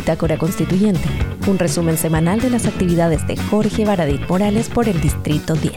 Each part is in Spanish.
Bitácora Constituyente, un resumen semanal de las actividades de Jorge Baradit Morales por el Distrito 10.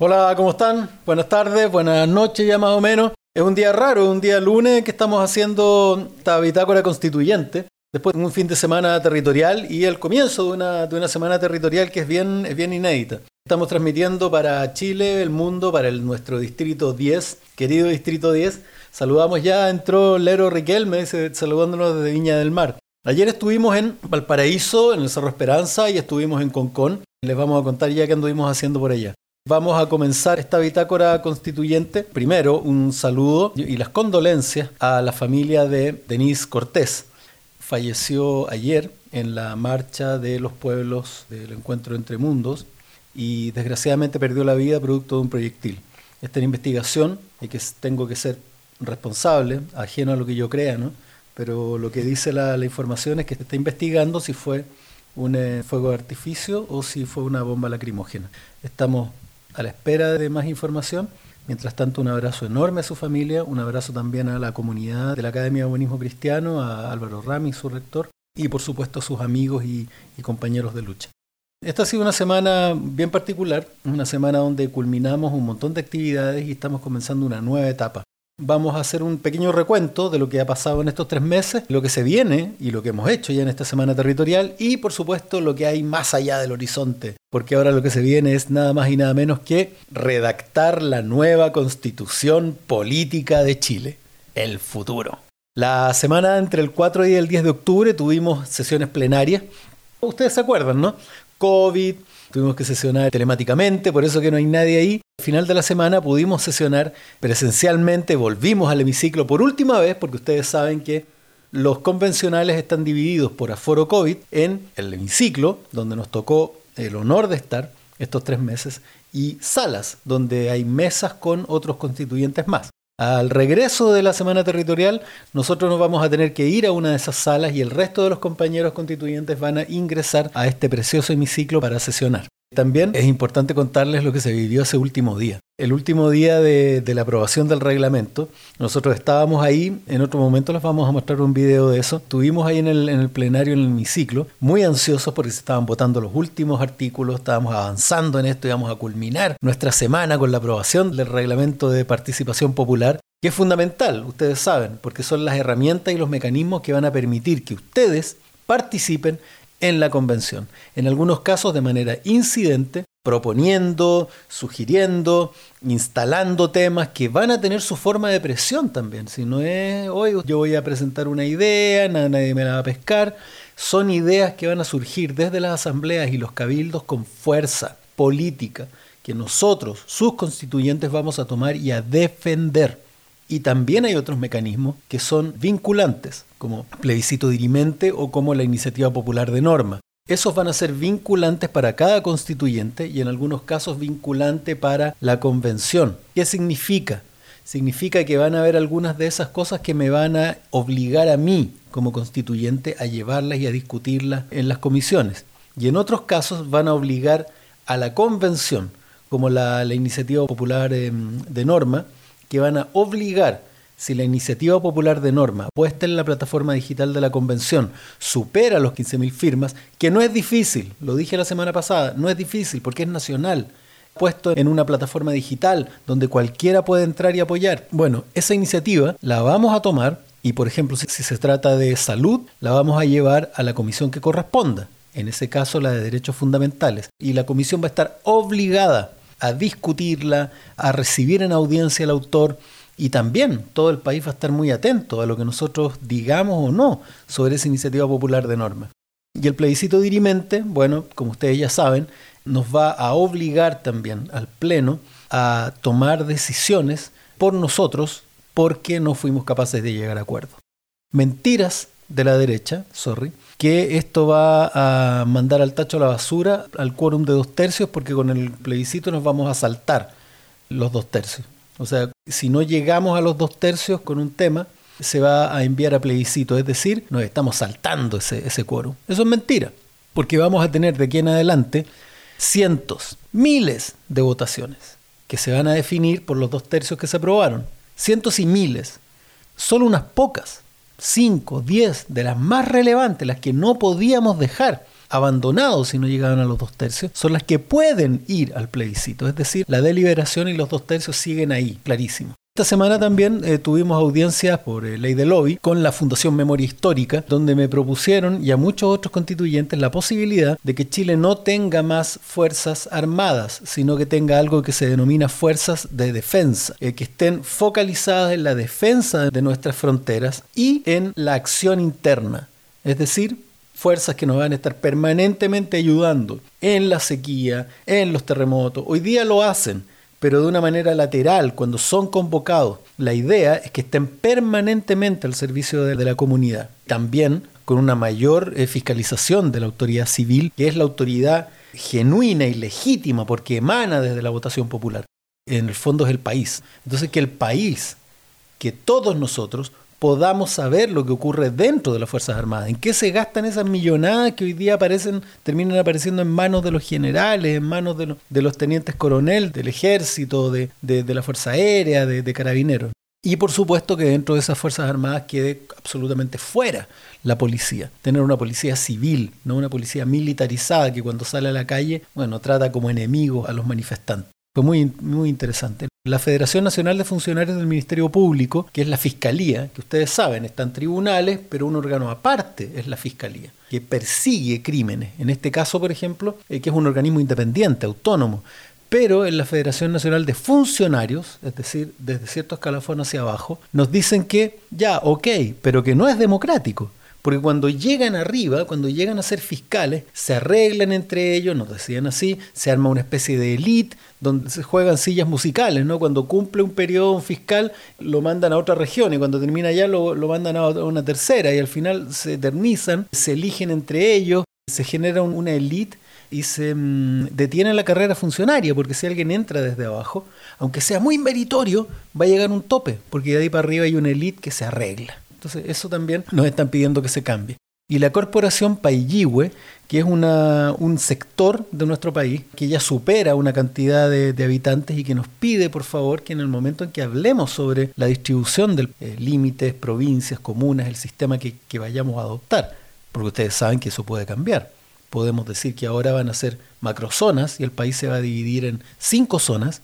Hola, ¿cómo están? Buenas tardes, buenas noches ya más o menos. Es un día raro, un día lunes que estamos haciendo esta bitácora constituyente, después de un fin de semana territorial y el comienzo de una, de una semana territorial que es bien, es bien inédita. Estamos transmitiendo para Chile, el mundo, para el, nuestro distrito 10, querido distrito 10. Saludamos ya, entró Lero Riquelme, saludándonos desde Viña del Mar. Ayer estuvimos en Valparaíso, en el Cerro Esperanza, y estuvimos en Concón. Les vamos a contar ya qué anduvimos haciendo por allá. Vamos a comenzar esta bitácora constituyente. Primero, un saludo y las condolencias a la familia de Denise Cortés. Falleció ayer en la marcha de los pueblos del encuentro entre mundos y desgraciadamente perdió la vida producto de un proyectil. Esta es investigación y que tengo que ser responsable, ajeno a lo que yo crea, ¿no? pero lo que dice la, información es que se está investigando si fue un eh, fuego de artificio o si fue una bomba lacrimógena. Estamos a la espera de más información. Mientras tanto, un abrazo enorme a su familia, un abrazo también a la comunidad de la Academia de Humanismo Cristiano, a Álvaro Rami, su rector, y por supuesto a sus amigos y, y compañeros de lucha. Esta ha sido una semana bien particular, una semana donde culminamos un montón de actividades y estamos comenzando una nueva etapa. Vamos a hacer un pequeño recuento de lo que ha pasado en estos tres meses, lo que se viene y lo que hemos hecho ya en esta semana territorial y por supuesto lo que hay más allá del horizonte, porque ahora lo que se viene es nada más y nada menos que redactar la nueva constitución política de Chile, el futuro. La semana entre el 4 y el 10 de octubre tuvimos sesiones plenarias. Ustedes se acuerdan, ¿no? COVID, tuvimos que sesionar telemáticamente, por eso que no hay nadie ahí. Al final de la semana pudimos sesionar presencialmente, volvimos al hemiciclo por última vez, porque ustedes saben que los convencionales están divididos por aforo COVID en el hemiciclo, donde nos tocó el honor de estar estos tres meses, y salas, donde hay mesas con otros constituyentes más. Al regreso de la semana territorial, nosotros nos vamos a tener que ir a una de esas salas y el resto de los compañeros constituyentes van a ingresar a este precioso hemiciclo para sesionar. También es importante contarles lo que se vivió ese último día. El último día de, la aprobación del reglamento, nosotros estábamos ahí, en otro momento les vamos a mostrar un video de eso, estuvimos ahí en el, en plenario, en el hemiciclo, muy ansiosos porque se estaban votando los últimos artículos, estábamos avanzando en esto, íbamos a culminar nuestra semana con la aprobación del reglamento de participación popular, que es fundamental, ustedes saben, porque son las herramientas y los mecanismos que van a permitir que ustedes participen en la convención, en algunos casos de manera incidente, proponiendo, sugiriendo, instalando temas que van a tener su forma de presión también. Si no es, hoy yo voy a presentar una idea, nadie me la va a pescar, son ideas que van a surgir desde las asambleas y los cabildos con fuerza política que nosotros, sus constituyentes, vamos a tomar y a defender. Y también hay otros mecanismos que son vinculantes, como plebiscito dirimente o como la iniciativa popular de norma. Esos van a ser vinculantes para cada constituyente y en algunos casos vinculante para la convención. ¿Qué significa? Significa que van a haber algunas de esas cosas que me van a obligar a mí como constituyente a llevarlas y a discutirlas en las comisiones. Y en otros casos van a obligar a la convención, como la, iniciativa popular em, de norma, que van a obligar, si la iniciativa popular de norma puesta en la plataforma digital de la convención supera los 15.000 firmas, que no es difícil, lo dije la semana pasada, no es difícil porque es nacional, puesto en una plataforma digital donde cualquiera puede entrar y apoyar. Bueno, esa iniciativa la vamos a tomar y, por ejemplo, si, se trata de salud, la vamos a llevar a la comisión que corresponda, en ese caso la de derechos fundamentales, y la comisión va a estar obligada a discutirla, a recibir en audiencia al autor y también todo el país va a estar muy atento a lo que nosotros digamos o no sobre esa iniciativa popular de norma. Y el plebiscito dirimente, bueno, como ustedes ya saben, nos va a obligar también al Pleno a tomar decisiones por nosotros porque no fuimos capaces de llegar a acuerdo. Mentiras de la derecha, sorry, que esto va a mandar al tacho a la basura al quórum de dos tercios porque con el plebiscito nos vamos a saltar los dos tercios. O sea, si no llegamos a los dos tercios con un tema, se va a enviar a plebiscito, es decir, nos estamos saltando ese, quórum. Eso es mentira, porque vamos a tener de aquí en adelante cientos, miles de votaciones que se van a definir por los dos tercios que se aprobaron. Cientos y miles Solo unas pocas, 5, 10 de las más relevantes, las que no podíamos dejar abandonados si no llegaban a los dos tercios, son las que pueden ir al plebiscito. Es decir, la deliberación y los dos tercios siguen ahí, clarísimo. Esta semana también eh, tuvimos audiencias por eh, ley de lobby con la Fundación Memoria Histórica, donde me propusieron y a muchos otros constituyentes la posibilidad de que Chile no tenga más fuerzas armadas, sino que tenga algo que se denomina fuerzas de defensa, eh, que estén focalizadas en la defensa de nuestras fronteras y en la acción interna. Es decir, fuerzas que nos van a estar permanentemente ayudando en la sequía, en los terremotos. Hoy día lo hacen pero de una manera lateral, cuando son convocados. La idea es que estén permanentemente al servicio de, la comunidad. También con una mayor eh, fiscalización de la autoridad civil, que es la autoridad genuina y legítima porque emana desde la votación popular. En el fondo es el país. Entonces que el país, que todos nosotros podamos saber lo que ocurre dentro de las Fuerzas Armadas, en qué se gastan esas millonadas que hoy día aparecen, terminan apareciendo en manos de los generales, en manos de, los tenientes coronel, del ejército, de, la Fuerza Aérea, de, carabineros. Y por supuesto que dentro de esas Fuerzas Armadas quede absolutamente fuera la policía. Tener una policía civil, no una policía militarizada que cuando sale a la calle, bueno, trata como enemigos a los manifestantes. Fue muy, muy interesante. La Federación Nacional de Funcionarios del Ministerio Público, que es la Fiscalía, que ustedes saben, están tribunales, pero un órgano aparte es la Fiscalía, que persigue crímenes. En este caso, por ejemplo, eh, que es un organismo independiente, autónomo. Pero en la Federación Nacional de Funcionarios, es decir, desde cierto escalafón hacia abajo, nos dicen que ya, ok, pero que no es democrático. Porque cuando llegan arriba, cuando llegan a ser fiscales, se arreglan entre ellos, nos decían así, se arma una especie de elite donde se juegan sillas musicales, ¿no? Cuando cumple un periodo fiscal, lo mandan a otra región y cuando termina ya lo, mandan a una tercera y al final se eternizan, se eligen entre ellos, se genera una elite y se mm, detiene la carrera funcionaria, porque si alguien entra desde abajo, aunque sea muy meritorio, va a llegar un tope, porque de ahí para arriba hay una elite que se arregla. Entonces eso también nos están pidiendo que se cambie. Y la corporación Paiyihue, que es un sector de nuestro país que ya supera una cantidad de, habitantes y que nos pide, por favor, que en el momento en que hablemos sobre la distribución de eh, límites, provincias, comunas, el sistema que, vayamos a adoptar, porque ustedes saben que eso puede cambiar. Podemos decir que ahora van a ser macrozonas y el país se va a dividir en cinco zonas,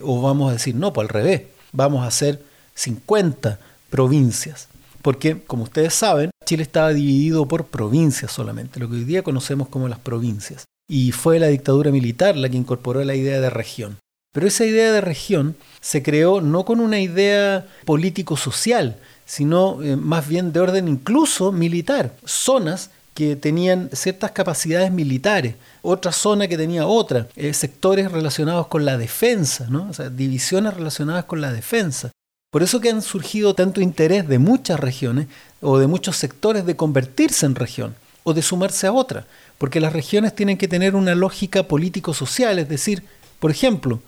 o vamos a decir, no, pues al revés, vamos a hacer 50 provincias porque, como ustedes saben, Chile estaba dividido por provincias solamente, lo que hoy día conocemos como las provincias. Y fue la dictadura militar la que incorporó la idea de región. Pero esa idea de región se creó no con una idea político-social, sino eh, más bien de orden incluso militar. Zonas que tenían ciertas capacidades militares, otra zona que tenía otra, eh, sectores relacionados con la defensa, ¿no? o sea, divisiones relacionadas con la defensa. Por eso que han surgido tanto interés de muchas regiones o de muchos sectores de convertirse en región o de sumarse a otra, porque las regiones tienen que tener una lógica político-social, es decir, por ejemplo,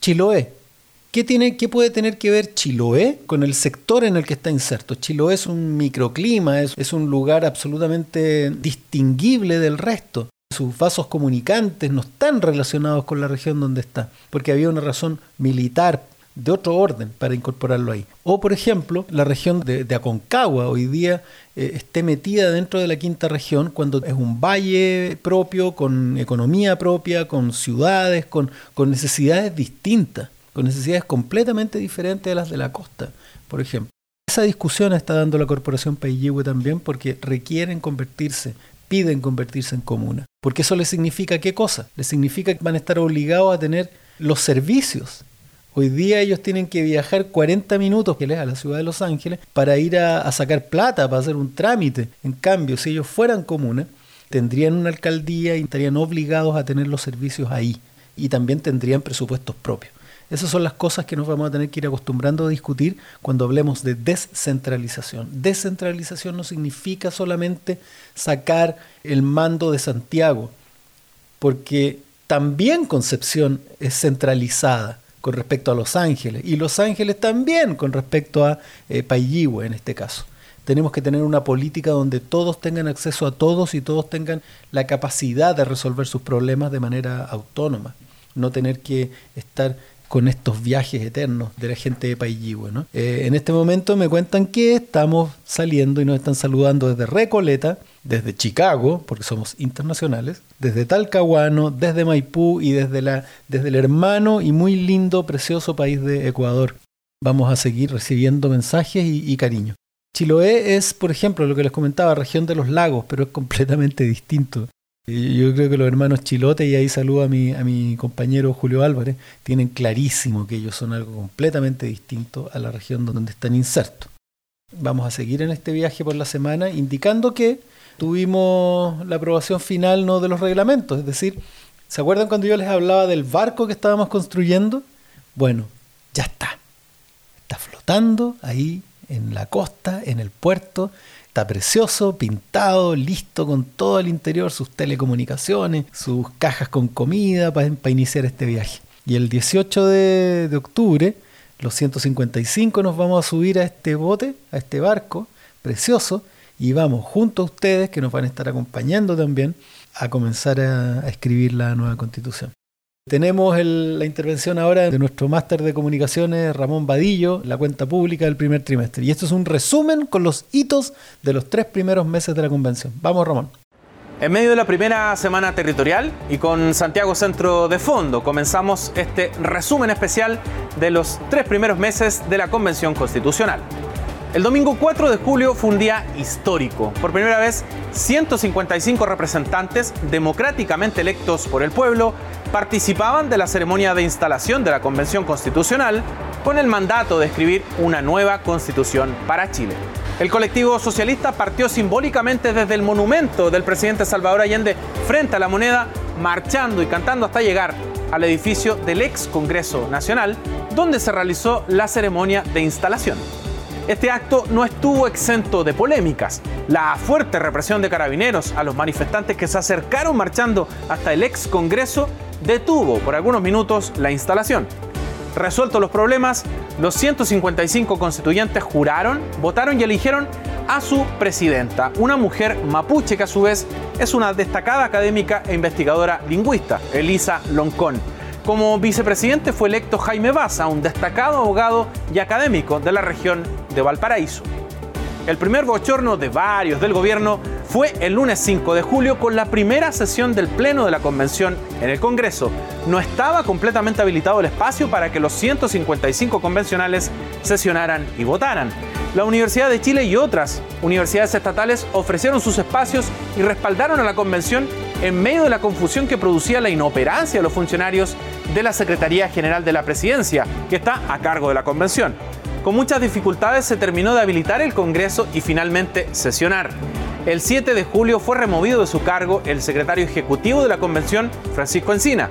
Chiloé. ¿Qué, tiene, ¿Qué puede tener que ver Chiloé con el sector en el que está inserto? Chiloé es un microclima, es, es un lugar absolutamente distinguible del resto sus vasos comunicantes no están relacionados con la región donde está, porque había una razón militar, de otro orden para incorporarlo ahí. O, por ejemplo, la región de, Aconcagua hoy día eh, esté metida dentro de la quinta región cuando es un valle propio, con economía propia, con ciudades, con, con necesidades distintas, con necesidades completamente diferentes de las de la costa, por ejemplo. Esa discusión está dando la Corporación Paiyihue también porque requieren convertirse piden convertirse en comuna. Porque eso les significa qué cosa? Les significa que van a estar obligados a tener los servicios Hoy día ellos tienen que viajar 40 minutos a la ciudad de Los Ángeles para ir a, sacar plata, para hacer un trámite. En cambio, si ellos fueran comunes, tendrían una alcaldía y estarían obligados a tener los servicios ahí. Y también tendrían presupuestos propios. Esas son las cosas que nos vamos a tener que ir acostumbrando a discutir cuando hablemos de descentralización. Descentralización no significa solamente sacar el mando de Santiago, porque también Concepción es centralizada con respecto a Los Ángeles y Los Ángeles también con respecto a eh, en este caso. Tenemos que tener una política donde todos tengan acceso a todos y todos tengan la capacidad de resolver sus problemas de manera autónoma. No tener que estar con estos viajes eternos de la gente de Paillihue. ¿no? Eh, en este momento me cuentan que estamos saliendo y nos están saludando desde Recoleta, desde Chicago, porque somos internacionales, desde Talcahuano, desde Maipú y desde, la, desde el hermano y muy lindo, precioso país de Ecuador. Vamos a seguir recibiendo mensajes y, y cariño. Chiloé es, por ejemplo, lo que les comentaba, región de los lagos, pero es completamente distinto. Yo creo que los hermanos Chilote, y ahí saludo a mi, a mi compañero Julio Álvarez, tienen clarísimo que ellos son algo completamente distinto a la región donde están insertos. Vamos a seguir en este viaje por la semana indicando que tuvimos la aprobación final no de los reglamentos, es decir, ¿se acuerdan cuando yo les hablaba del barco que estábamos construyendo? Bueno, ya está. Está flotando ahí en la costa, en el puerto, Está precioso, pintado, listo con todo el interior, sus telecomunicaciones, sus cajas con comida para, iniciar este viaje. Y el 18 de, octubre, los 155 nos vamos a subir a este bote, a este barco precioso, y vamos junto a ustedes, que nos van a estar acompañando también, a comenzar a escribir la nueva constitución. Tenemos la intervención ahora de nuestro máster de comunicaciones, Ramón Vadillo, la cuenta pública del primer trimestre. Y esto es un resumen con los hitos de los tres primeros meses de la convención. Vamos, Ramón. En medio de la primera semana territorial y con Santiago Centro de Fondo, comenzamos este resumen especial de los tres primeros meses de la Convención Constitucional. El domingo 4 de julio fue un día histórico. Por primera vez, 155 representantes democráticamente electos por el pueblo participaban de la ceremonia de instalación de la Convención Constitucional con el mandato de escribir una nueva constitución para Chile. El colectivo socialista partió simbólicamente desde el monumento del presidente Salvador Allende frente a la moneda, marchando y cantando hasta llegar al edificio del ex Congreso Nacional, donde se realizó la ceremonia de instalación. Este acto no estuvo exento de polémicas. La fuerte represión de carabineros a los manifestantes que se acercaron marchando hasta el ex Congreso detuvo por algunos minutos la instalación. Resueltos los problemas, los 155 constituyentes juraron, votaron y eligieron a su presidenta, una mujer mapuche que a su vez es una destacada académica e investigadora lingüista, Elisa Loncón. Como vicepresidente fue electo Jaime Baza, un destacado abogado y académico de la región de Valparaíso. El primer bochorno de varios del gobierno fue el lunes 5 de julio con la primera sesión del Pleno de la Convención en el Congreso. No estaba completamente habilitado el espacio para que los 155 convencionales sesionaran y votaran. La Universidad de Chile y otras universidades estatales ofrecieron sus espacios y respaldaron a la convención en medio de la confusión que producía la inoperancia de los funcionarios de la Secretaría General de la Presidencia, que está a cargo de la convención. Con muchas dificultades se terminó de habilitar el Congreso y finalmente sesionar. El 7 de julio fue removido de su cargo el secretario ejecutivo de la convención, Francisco Encina.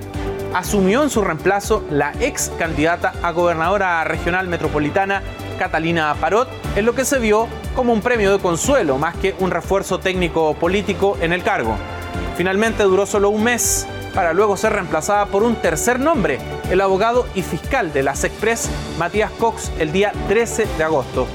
Asumió en su reemplazo la ex candidata a gobernadora regional metropolitana, Catalina Parot, en lo que se vio como un premio de consuelo más que un refuerzo técnico político en el cargo. Finalmente duró solo un mes para luego ser reemplazada por un tercer nombre, el abogado y fiscal de la SECPRES, Matías Cox, el día 13 de agosto.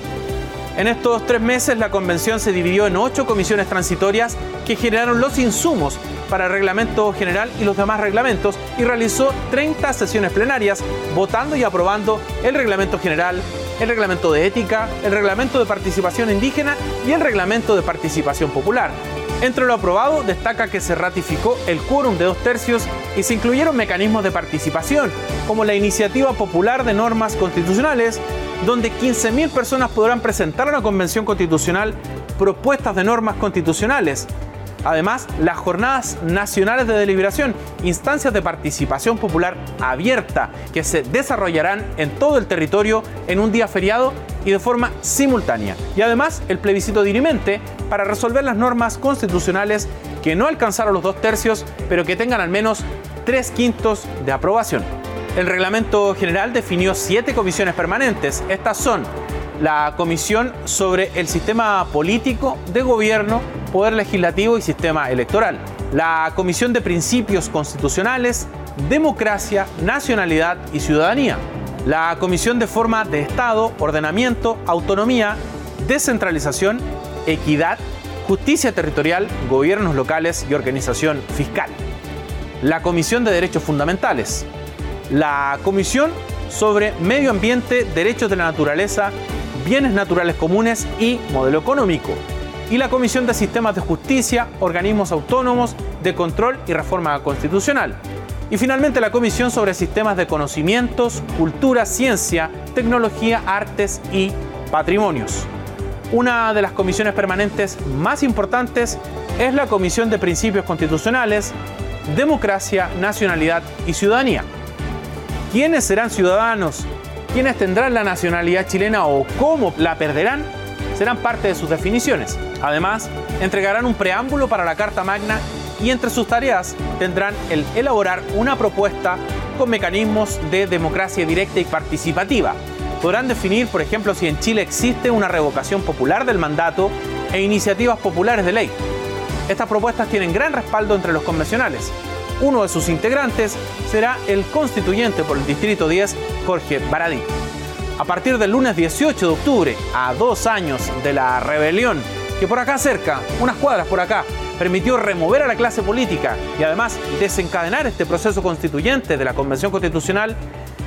En estos tres meses la convención se dividió en ocho comisiones transitorias que generaron los insumos para el reglamento general y los demás reglamentos y realizó 30 sesiones plenarias votando y aprobando el reglamento general, el reglamento de ética, el reglamento de participación indígena y el reglamento de participación popular. Entre lo aprobado destaca que se ratificó el quórum de dos tercios y se incluyeron mecanismos de participación, como la iniciativa popular de normas constitucionales, donde 15.000 personas podrán presentar a la Convención Constitucional propuestas de normas constitucionales, Además, las jornadas nacionales de deliberación, instancias de participación popular abierta que se desarrollarán en todo el territorio en un día feriado y de forma simultánea. Y además, el plebiscito dirimente para resolver las normas constitucionales que no alcanzaron los dos tercios, pero que tengan al menos tres quintos de aprobación. El reglamento general definió siete comisiones permanentes. Estas son la Comisión sobre el Sistema Político de Gobierno, Poder Legislativo y Sistema Electoral, la Comisión de Principios Constitucionales, Democracia, Nacionalidad y Ciudadanía, la Comisión de Forma de Estado, Ordenamiento, Autonomía, Descentralización, Equidad, Justicia Territorial, Gobiernos Locales y Organización Fiscal, la Comisión de Derechos Fundamentales, la Comisión sobre medio ambiente, derechos de la naturaleza, bienes naturales comunes y modelo económico. Y la Comisión de Sistemas de Justicia, Organismos Autónomos de Control y Reforma Constitucional. Y finalmente la Comisión sobre Sistemas de Conocimientos, Cultura, Ciencia, Tecnología, Artes y Patrimonios. Una de las comisiones permanentes más importantes es la Comisión de Principios Constitucionales, Democracia, Nacionalidad y Ciudadanía. ¿Quiénes serán ciudadanos? ¿Quiénes tendrán la nacionalidad chilena o cómo la perderán? Serán parte de sus definiciones. Además, entregarán un preámbulo para la Carta Magna y entre sus tareas tendrán el elaborar una propuesta con mecanismos de democracia directa y participativa. Podrán definir, por ejemplo, si en Chile existe una revocación popular del mandato e iniciativas populares de ley. Estas propuestas tienen gran respaldo entre los convencionales. Uno de sus integrantes será el constituyente por el Distrito 10, Jorge Baradí. A partir del lunes 18 de octubre, a dos años de la rebelión, que por acá cerca, unas cuadras por acá, permitió remover a la clase política y además desencadenar este proceso constituyente de la Convención Constitucional,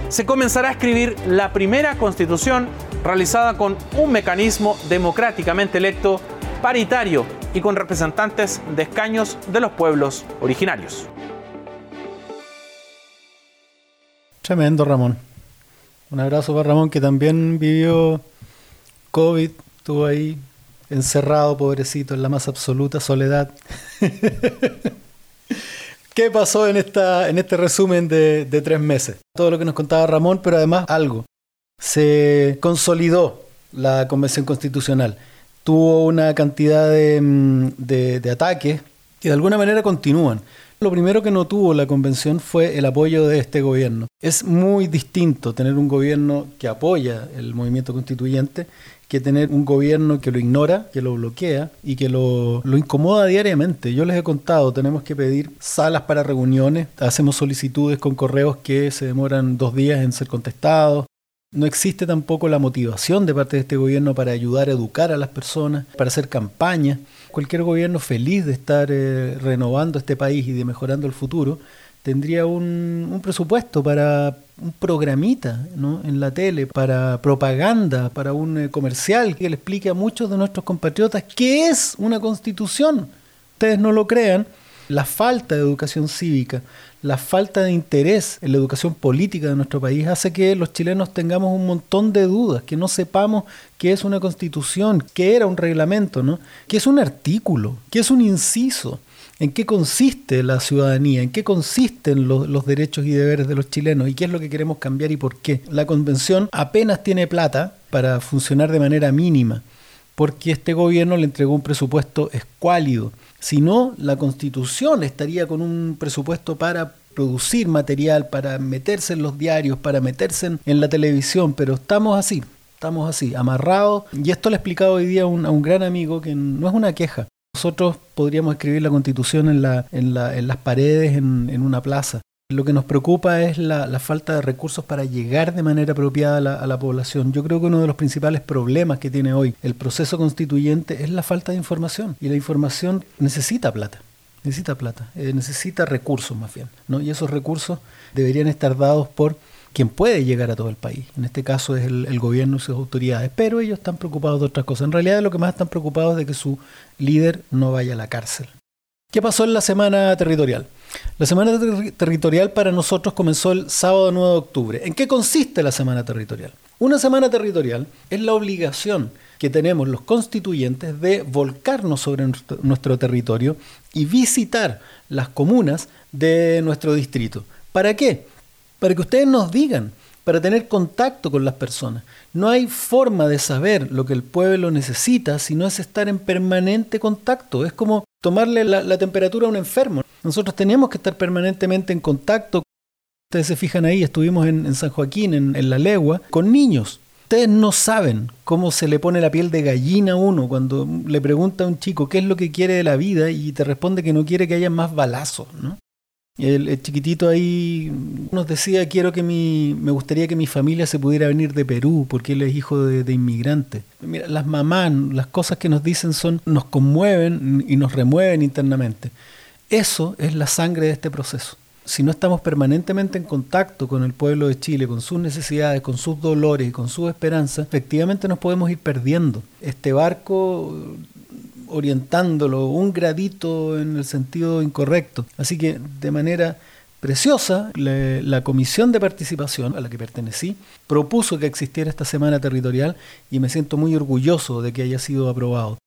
se comenzará a escribir la primera constitución realizada con un mecanismo democráticamente electo, paritario y con representantes de escaños de los pueblos originarios. Tremendo, Ramón. Un abrazo para Ramón, que también vivió COVID, estuvo ahí encerrado, pobrecito, en la más absoluta soledad. ¿Qué pasó en, esta, en este resumen de, tres meses? Todo lo que nos contaba Ramón, pero además algo. Se consolidó la Convención Constitucional. Tuvo una cantidad de, mm, de ataques que de alguna manera continúan. Lo primero que no tuvo la convención fue el apoyo de este gobierno. Es muy distinto tener un gobierno que apoya el movimiento constituyente que tener un gobierno que lo ignora, que lo bloquea y que lo, lo, incomoda diariamente. Yo les he contado, tenemos que pedir salas para reuniones, hacemos solicitudes con correos que se demoran dos días en ser contestados. No existe tampoco la motivación de parte de este gobierno para ayudar a educar a las personas, para hacer campaña. Cualquier gobierno feliz de estar eh, renovando este país y de mejorando el futuro tendría un, un presupuesto para un programita ¿no? en la tele, para propaganda, para un eh, comercial que le explique a muchos de nuestros compatriotas qué es una constitución. Ustedes no lo crean, la falta de educación cívica, la falta de interés en la educación política de nuestro país hace que los chilenos tengamos un montón de dudas, que no sepamos qué es una constitución, qué era un reglamento, ¿no? qué es un artículo, qué es un inciso en qué consiste la ciudadanía, en qué consisten los, derechos y deberes de los chilenos y qué es lo que queremos cambiar y por qué. La convención apenas tiene plata para funcionar de manera mínima, porque este gobierno le entregó un presupuesto escuálido. Si no, la constitución estaría con un presupuesto para producir material, para meterse en los diarios, para meterse en, la televisión, pero estamos así, estamos así, amarrados. Y esto le he explicado hoy día a un gran amigo que no es una queja, nosotros podríamos escribir la constitución en, la, en, la, en las paredes, en, una plaza. Lo que nos preocupa es la, falta de recursos para llegar de manera apropiada a la, población. Yo creo que uno de los principales problemas que tiene hoy el proceso constituyente es la falta de información. Y la información necesita plata, necesita plata, eh, necesita recursos más bien. ¿no? Y esos recursos deberían estar dados por quien puede llegar a todo el país. En este caso es el, gobierno y sus autoridades, pero ellos están preocupados de otras cosas. En realidad lo que más están preocupados es de que su líder no vaya a la cárcel. ¿Qué pasó en la semana territorial? La semana territorial para nosotros comenzó el sábado 9 de octubre. ¿En qué consiste la semana territorial? Una semana territorial es la obligación que tenemos los constituyentes de volcarnos sobre nuestro territorio y visitar las comunas de nuestro distrito. ¿Para qué? Para que ustedes nos digan, para tener contacto con las personas. No hay forma de saber lo que el pueblo necesita si no es estar en permanente contacto. Es como tomarle la, temperatura a un enfermo. Nosotros tenemos que estar permanentemente en contacto. Ustedes se fijan ahí, estuvimos en, San Joaquín, en, en la legua, con niños. Ustedes no saben cómo se le pone la piel de gallina a uno cuando le pregunta a un chico qué es lo que quiere de la vida y te responde que no quiere que haya más balazos. ¿no? El, chiquitito ahí nos decía, quiero que mi, me gustaría que mi familia se pudiera venir de Perú, porque él es hijo de, de inmigrantes. Mira, las mamás, las cosas que nos dicen son, nos conmueven y nos remueven internamente. Eso es la sangre de este proceso. si no estamos permanentemente en contacto con el pueblo de Chile, con sus necesidades, con sus dolores y con sus esperanzas, efectivamente nos podemos ir perdiendo. Este barco orientándolo un gradito en el sentido incorrecto. Así que de manera preciosa, la comisión de participación a la que pertenecí propuso que existiera esta semana territorial y me siento muy orgulloso de que haya sido aprobado.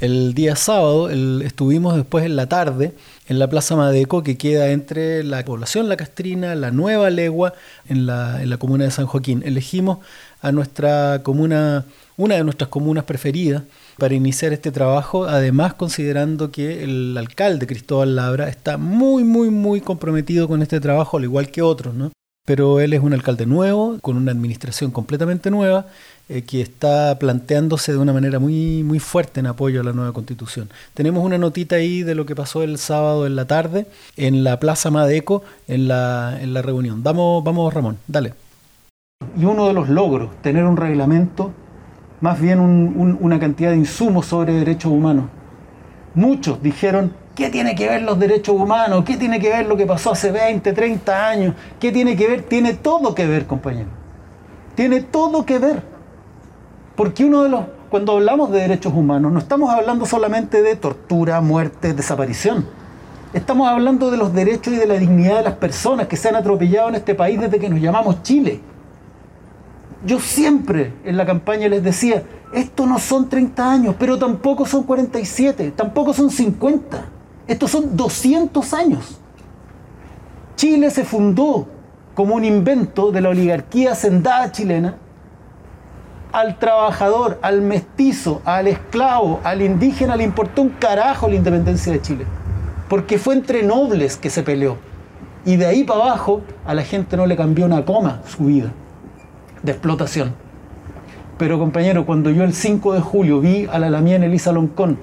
El día sábado estuvimos después en la tarde en la Plaza Madeco, que queda entre la población La Castrina, la Nueva Legua, en la, comuna de San Joaquín. Elegimos a nuestra comuna, una de nuestras comunas preferidas, para iniciar este trabajo, además considerando que el alcalde Cristóbal Labra está muy, muy, muy comprometido con este trabajo, al igual que otros, ¿no? Pero él es un alcalde nuevo, con una administración completamente nueva, eh, que está planteándose de una manera muy, muy fuerte en apoyo a la nueva constitución. Tenemos una notita ahí de lo que pasó el sábado en la tarde en la Plaza Madeco, en la, en la reunión. Vamos, vamos, Ramón, dale. Y uno de los logros, tener un reglamento más bien una cantidad de insumos sobre derechos humanos. Muchos dijeron, ¿qué tiene que ver los derechos humanos? ¿Qué tiene que ver lo que pasó hace 20, 30 años? ¿Qué tiene que ver? Tiene todo que ver, compañero. Tiene todo que ver. Porque uno de los, cuando hablamos de derechos humanos, no estamos hablando solamente de tortura, muerte, desaparición. Estamos hablando de los derechos y de la dignidad de las personas que se han atropellado en este país desde que nos llamamos Chile. Yo siempre en la campaña les decía, esto no son 30 años, pero tampoco son 47, tampoco son 50, estos son 200 años. Chile se fundó como un invento de la oligarquía hacendada chilena. Al trabajador, al mestizo, al esclavo, al indígena le importó un carajo la independencia de Chile. Porque fue entre nobles que se peleó. Y de ahí para abajo a la gente no le cambió una coma su vida de explotación. Pero compañero, cuando yo el 5 de julio vi a la Lamien Elisa Loncón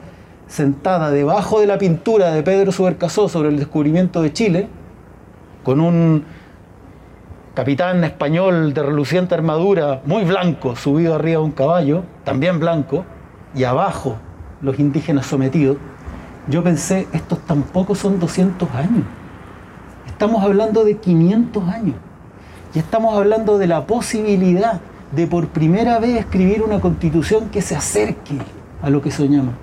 sentada debajo de la pintura de Pedro Subercasó sobre el descubrimiento de Chile, con un capitán español de reluciente armadura, muy blanco, subido arriba de un caballo, también blanco, y abajo los indígenas sometidos, yo pensé, estos tampoco son 200 años. Estamos hablando de 500 años. Y estamos hablando de la posibilidad de por primera vez escribir una constitución que se acerque a lo que soñamos,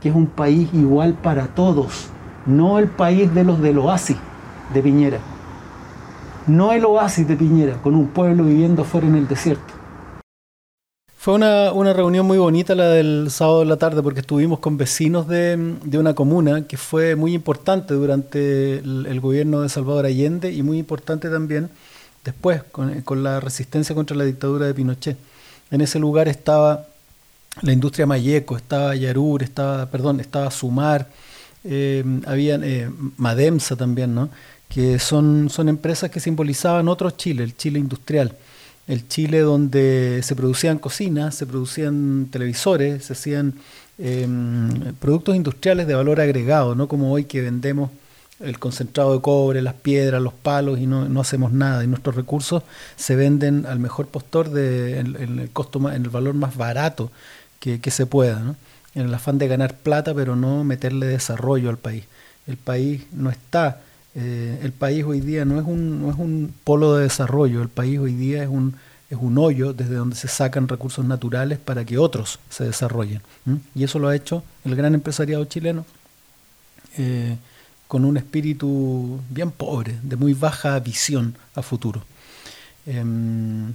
que es un país igual para todos, no el país de los del oasis de Piñera, no el oasis de Piñera, con un pueblo viviendo fuera en el desierto. Fue una, reunión muy bonita la del sábado de la tarde porque estuvimos con vecinos de, una comuna que fue muy importante durante el gobierno de Salvador Allende y muy importante también después, con, la resistencia contra la dictadura de Pinochet. En ese lugar estaba la industria Mayeco, estaba Yarur, estaba, perdón, estaba Sumar, eh, había eh, Mademsa también, ¿no? que son, son empresas que simbolizaban otro Chile, el Chile industrial, el Chile donde se producían cocinas, se producían televisores, se hacían em, productos industriales de valor agregado, no como hoy que vendemos el concentrado de cobre, las piedras, los palos y no, hacemos nada. Y nuestros recursos se venden al mejor postor de, en, el costo en el valor más barato que, se pueda, ¿no? en el afán de ganar plata, pero no meterle desarrollo al país. El país no está, eh, el país hoy día no es, un, no es un polo de desarrollo, el país hoy día es un, es un hoyo desde donde se sacan recursos naturales para que otros se desarrollen. Y eso lo ha hecho el gran empresariado chileno. Eh, con un espíritu bien pobre, de muy baja visión a futuro. Em,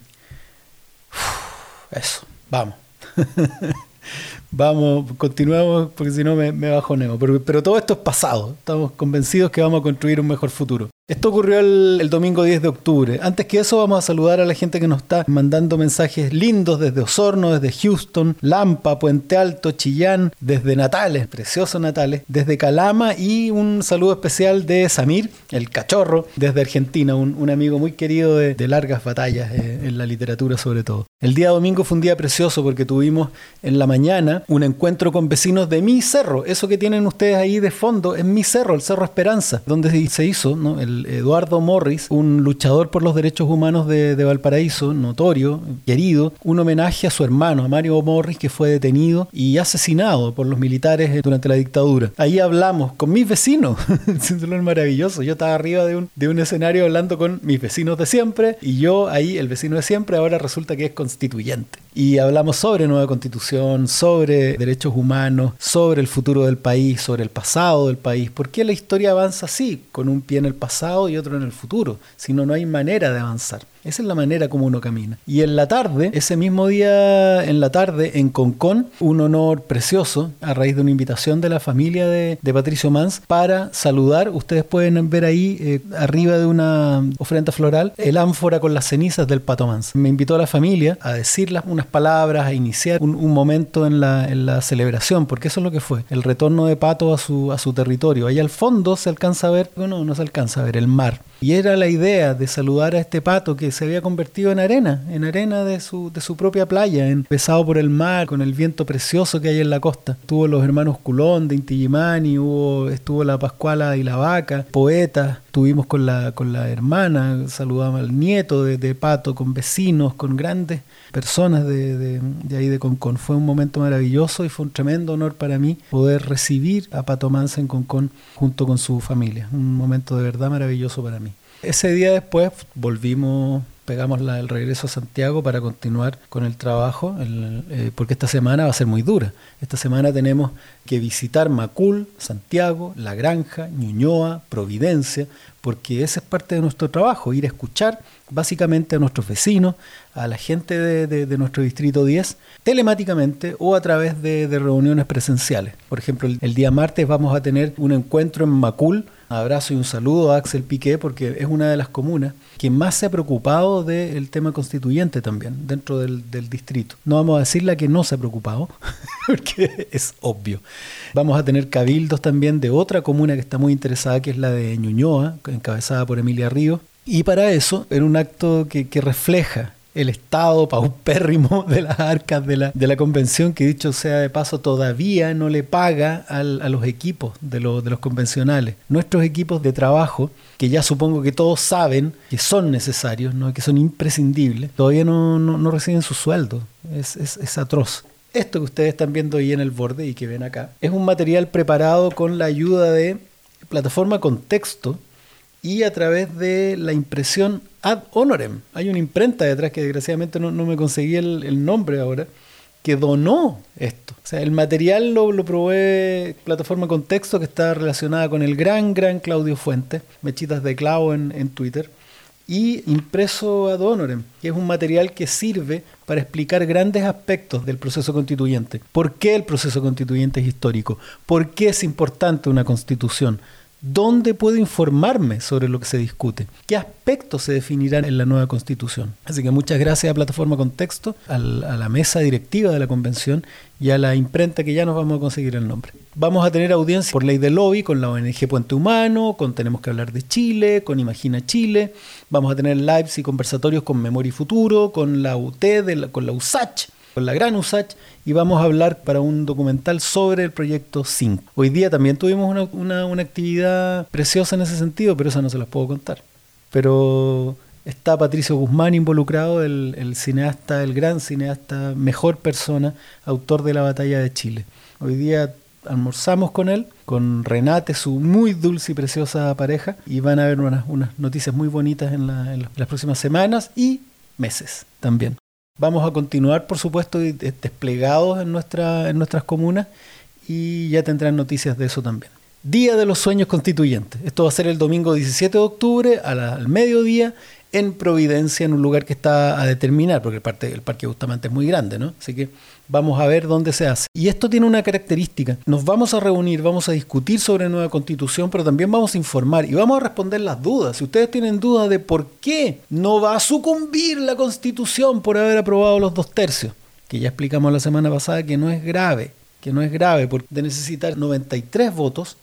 eso, vamos. vamos, continuamos porque si no me, me bajoneo. Pero, pero todo esto es pasado. Estamos convencidos que vamos a construir un mejor futuro. Esto ocurrió el, domingo 10 de octubre. Antes que eso, vamos a saludar a la gente que nos está mandando mensajes lindos desde Osorno, desde Houston, Lampa, Puente Alto, Chillán, desde Natales, precioso Natales, desde Calama y un saludo especial de Samir, el cachorro, desde Argentina, un, amigo muy querido de, largas batallas eh, en la literatura sobre todo. El día domingo fue un día precioso porque tuvimos en la mañana un encuentro con vecinos de mi cerro. Eso que tienen ustedes ahí de fondo es mi cerro, el Cerro Esperanza, donde se hizo ¿no? el Eduardo Morris, un luchador por los derechos humanos de, Valparaíso, notorio, querido, un homenaje a su hermano, a Mario Morris, que fue detenido y asesinado por los militares durante la dictadura. Ahí hablamos con mis vecinos, es maravilloso. Yo estaba arriba de un, de un escenario hablando con mis vecinos de siempre y yo ahí, el vecino de siempre, ahora resulta que es constituyente. Y hablamos sobre nueva constitución, sobre derechos humanos, sobre el futuro del país, sobre el pasado del país. ¿Por qué la historia avanza así, con un pie en el pasado y otro en el futuro? Si no, no hay manera de avanzar. Esa es la manera como uno camina. Y en la tarde, ese mismo día, en la tarde, en Concón, un honor precioso a raíz de una invitación de la familia de, Patricio Mans para saludar. Ustedes pueden ver ahí, eh, arriba de una ofrenda floral, el ánfora con las cenizas del Pato Mans. Me invitó a la familia a decir unas palabras, a iniciar un, momento en la, en la, celebración, porque eso es lo que fue, el retorno de Pato a su, a su territorio. Ahí al fondo se alcanza a ver, bueno, no se alcanza a ver, el mar. Y era la idea de saludar a este pato que se había convertido en arena, en arena de su, de su propia playa, empezado por el mar, con el viento precioso que hay en la costa. Tuvo los hermanos Culón de Intillimani, hubo, estuvo la Pascuala y la Vaca, poetas, estuvimos con la, con la hermana, saludamos al nieto de, Pato, con vecinos, con grandes personas de, de, ahí de Concón. Fue un momento maravilloso y fue un tremendo honor para mí poder recibir a Pato Mansa en Concón junto con su familia. Un momento de verdad maravilloso para mí. Ese día después volvimos, pegamos el regreso a Santiago para continuar con el trabajo, eh, porque esta semana va a ser muy dura. Esta semana tenemos que visitar Macul, Santiago, La Granja, Ñuñoa, Providencia, porque ese es parte de nuestro trabajo, ir a escuchar básicamente a nuestros vecinos, a la gente de, nuestro distrito 10, telemáticamente o a través de, reuniones presenciales. Por ejemplo, el, día martes vamos a tener un encuentro en Macul. abrazo y un saludo a Axel Piqué porque es una de las comunas que más se ha preocupado del tema constituyente también dentro del, distrito. No vamos a decir la que no se ha preocupado, porque es obvio. Vamos a tener cabildos también de otra comuna que está muy interesada, que es la de Ñuñoa, encabezada por Emilia Ríos. Y para eso, en un acto que refleja el estado paupérrimo de las arcas de la, de la convención, que dicho sea de paso, todavía no le paga a los equipos de, de los convencionales. Nuestros equipos de trabajo, que ya supongo que todos saben que son necesarios, ¿no? que son imprescindibles, todavía no, no, reciben su sueldo. Es, es, es atroz. Esto que ustedes están viendo ahí en el borde y que ven acá, es un material preparado con la ayuda de plataforma Contexto y a través de la impresión ad honorem. Hay una imprenta detrás que desgraciadamente no, me conseguí el, nombre ahora, que donó esto. O sea, el material lo, lo probé plataforma Contexto que está relacionada con el gran, gran Claudio Fuentes, Mechitas de Clavo en, en Twitter y impreso ad honorem, que es un material que sirve para explicar grandes aspectos del proceso constituyente. ¿Por qué el proceso constituyente es histórico? ¿Por qué es importante una constitución? ¿Dónde puedo informarme sobre lo que se discute? ¿Qué aspectos se definirán en la nueva constitución? Así que muchas gracias a Plataforma Contexto, a la mesa directiva de la convención y a la imprenta que ya nos vamos a conseguir el nombre. Vamos a tener audiencia por ley de lobby con la ONG Puente Humano, con Tenemos que hablar de Chile, con Imagina Chile. Vamos a tener lives y conversatorios con Memoria y Futuro, con la UT, con la USACH con la gran USACH y vamos a hablar para un documental sobre el proyecto SYNC. Hoy día también tuvimos una, una, actividad preciosa en ese sentido, pero esa no se las puedo contar. Pero está Patricio Guzmán involucrado, el, el, cineasta, el gran cineasta, mejor persona, autor de La Batalla de Chile. Hoy día almorzamos con él, con Renate, su muy dulce y preciosa pareja, y van a haber unas, unas noticias muy bonitas en, en las próximas semanas y meses también. Vamos a continuar, por supuesto, desplegados en, nuestra, en nuestras comunas y ya tendrán noticias de eso también. Día de los Sueños Constituyentes. Esto va a ser el domingo 17 de octubre al mediodía en Providencia, en un lugar que está a determinar, porque el parque, el parque Bustamante es muy grande, ¿no? Así que vamos a ver dónde se hace. Y esto tiene una característica. Nos vamos a reunir, vamos a discutir sobre nueva constitución, pero también vamos a informar y vamos a responder las dudas. Si ustedes tienen dudas de por qué no va a sucumbir la constitución por haber aprobado los dos tercios, que ya explicamos la semana pasada que no es grave, que no es grave, porque de necesitar 93 votos,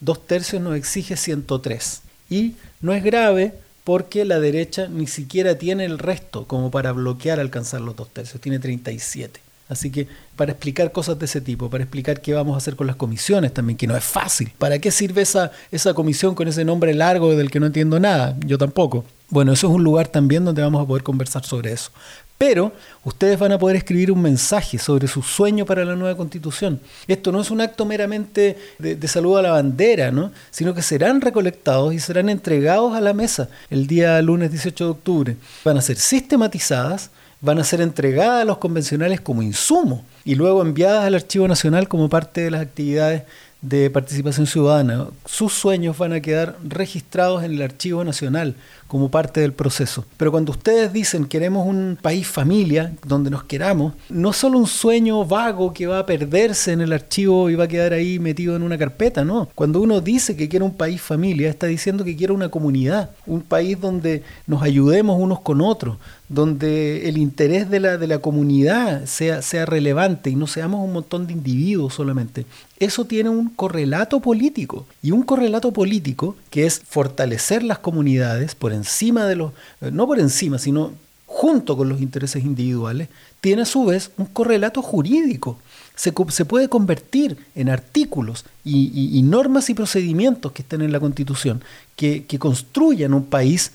dos tercios nos exige 103. Y no es grave porque la derecha ni siquiera tiene el resto como para bloquear alcanzar los dos tercios, tiene 37. Así que para explicar cosas de ese tipo, para explicar qué vamos a hacer con las comisiones también, que no es fácil. ¿Para qué sirve esa, esa comisión con ese nombre largo del que no entiendo nada? Yo tampoco. Bueno, eso es un lugar también donde vamos a poder conversar sobre eso. Pero ustedes van a poder escribir un mensaje sobre su sueño para la nueva constitución. Esto no es un acto meramente de, saludo a la bandera, ¿no? sino que serán recolectados y serán entregados a la mesa el día lunes 18 de octubre. Van a ser sistematizadas, van a ser entregadas a los convencionales como insumo y luego enviadas al Archivo Nacional como parte de las actividades de participación ciudadana. Sus sueños van a quedar registrados en el Archivo Nacional como parte del proceso. Pero cuando ustedes dicen queremos un país familia donde nos queramos, no solo un sueño vago que va a perderse en el archivo y va a quedar ahí metido en una carpeta, no. Cuando uno dice que quiere un país familia, está diciendo que quiere una comunidad, un país donde nos ayudemos unos con otros, donde el interés de la, de la comunidad sea, sea relevante y no seamos un montón de individuos solamente. Eso tiene un correlato político. Y un correlato político que es fortalecer las comunidades por encima de los, eh, no por encima, sino junto con los intereses individuales, tiene a su vez un correlato jurídico. Se, puede convertir en artículos y, y, normas y procedimientos que estén en la Constitución, que, que construyan un país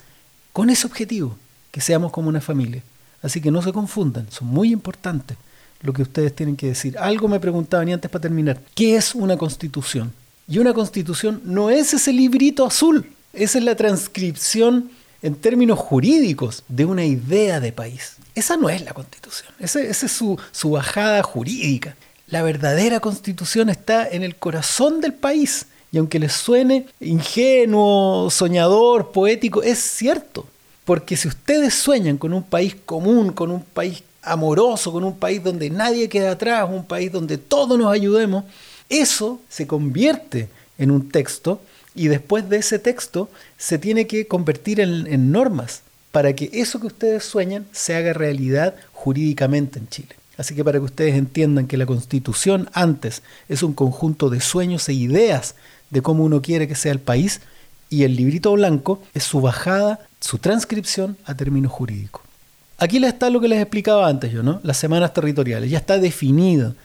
con ese objetivo, que seamos como una familia. Así que no se confundan, son muy importantes lo que ustedes tienen que decir. Algo me preguntaban y antes para terminar, ¿qué es una constitución? Y una constitución no es ese librito azul, esa es la transcripción en términos jurídicos de una idea de país. Esa no es la constitución, esa, es su, su bajada jurídica. La verdadera constitución está en el corazón del país. Y aunque les suene ingenuo, soñador, poético, es cierto. Porque si ustedes sueñan con un país común, con un país amoroso, con un país donde nadie queda atrás, un país donde todos nos ayudemos, eso se convierte en un texto y después de ese texto se tiene que convertir en, normas para que eso que ustedes sueñan se haga realidad jurídicamente en Chile. Así que para que ustedes entiendan que la constitución antes es un conjunto de sueños e ideas de cómo uno quiere que sea el país y el librito blanco es su bajada, su transcripción a términos jurídicos. Aquí está lo que les explicaba antes yo, ¿no? Las semanas territoriales. Ya está definido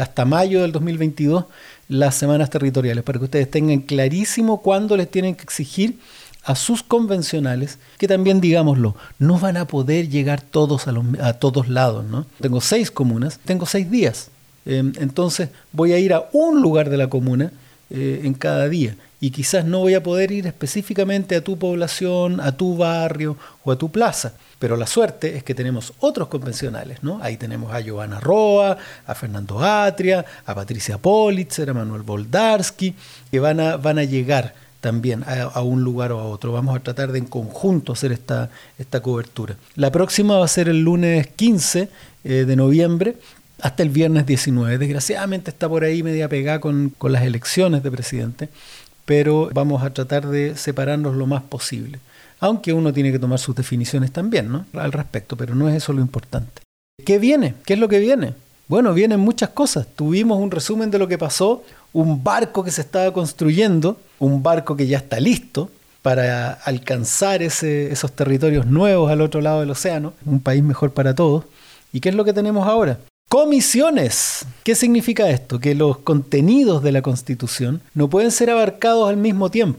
hasta mayo del 2022 las semanas territoriales, para que ustedes tengan clarísimo cuándo les tienen que exigir a sus convencionales, que también, digámoslo, no van a poder llegar todos a, los, a todos lados, ¿no? Tengo seis comunas, tengo seis días. Eh, entonces voy a ir a un lugar de la comuna eh, en cada día y quizás no voy a poder ir específicamente a tu población, a tu barrio o a tu plaza. Pero la suerte es que tenemos otros convencionales, ¿no? Ahí tenemos a Giovanna Roa, a Fernando Atria, a Patricia Politzer, a Manuel Boldarsky, que van a, van a llegar también a, un lugar o a otro. Vamos a tratar de en conjunto hacer esta, esta cobertura. La próxima va a ser el lunes 15 eh, de noviembre hasta el viernes 19. Desgraciadamente está por ahí media pegada con, con las elecciones de presidente pero vamos a tratar de separarnos lo más posible. Aunque uno tiene que tomar sus definiciones también, ¿no? Al respecto, pero no es eso lo importante. ¿Qué viene? ¿Qué es lo que viene? Bueno, vienen muchas cosas. Tuvimos un resumen de lo que pasó, un barco que se estaba construyendo, un barco que ya está listo para alcanzar esos territorios nuevos al otro lado del océano, un país mejor para todos. ¿Y qué es lo que tenemos ahora? Comisiones. ¿Qué significa esto? Que los contenidos de la Constitución no pueden ser abarcados al mismo tiempo.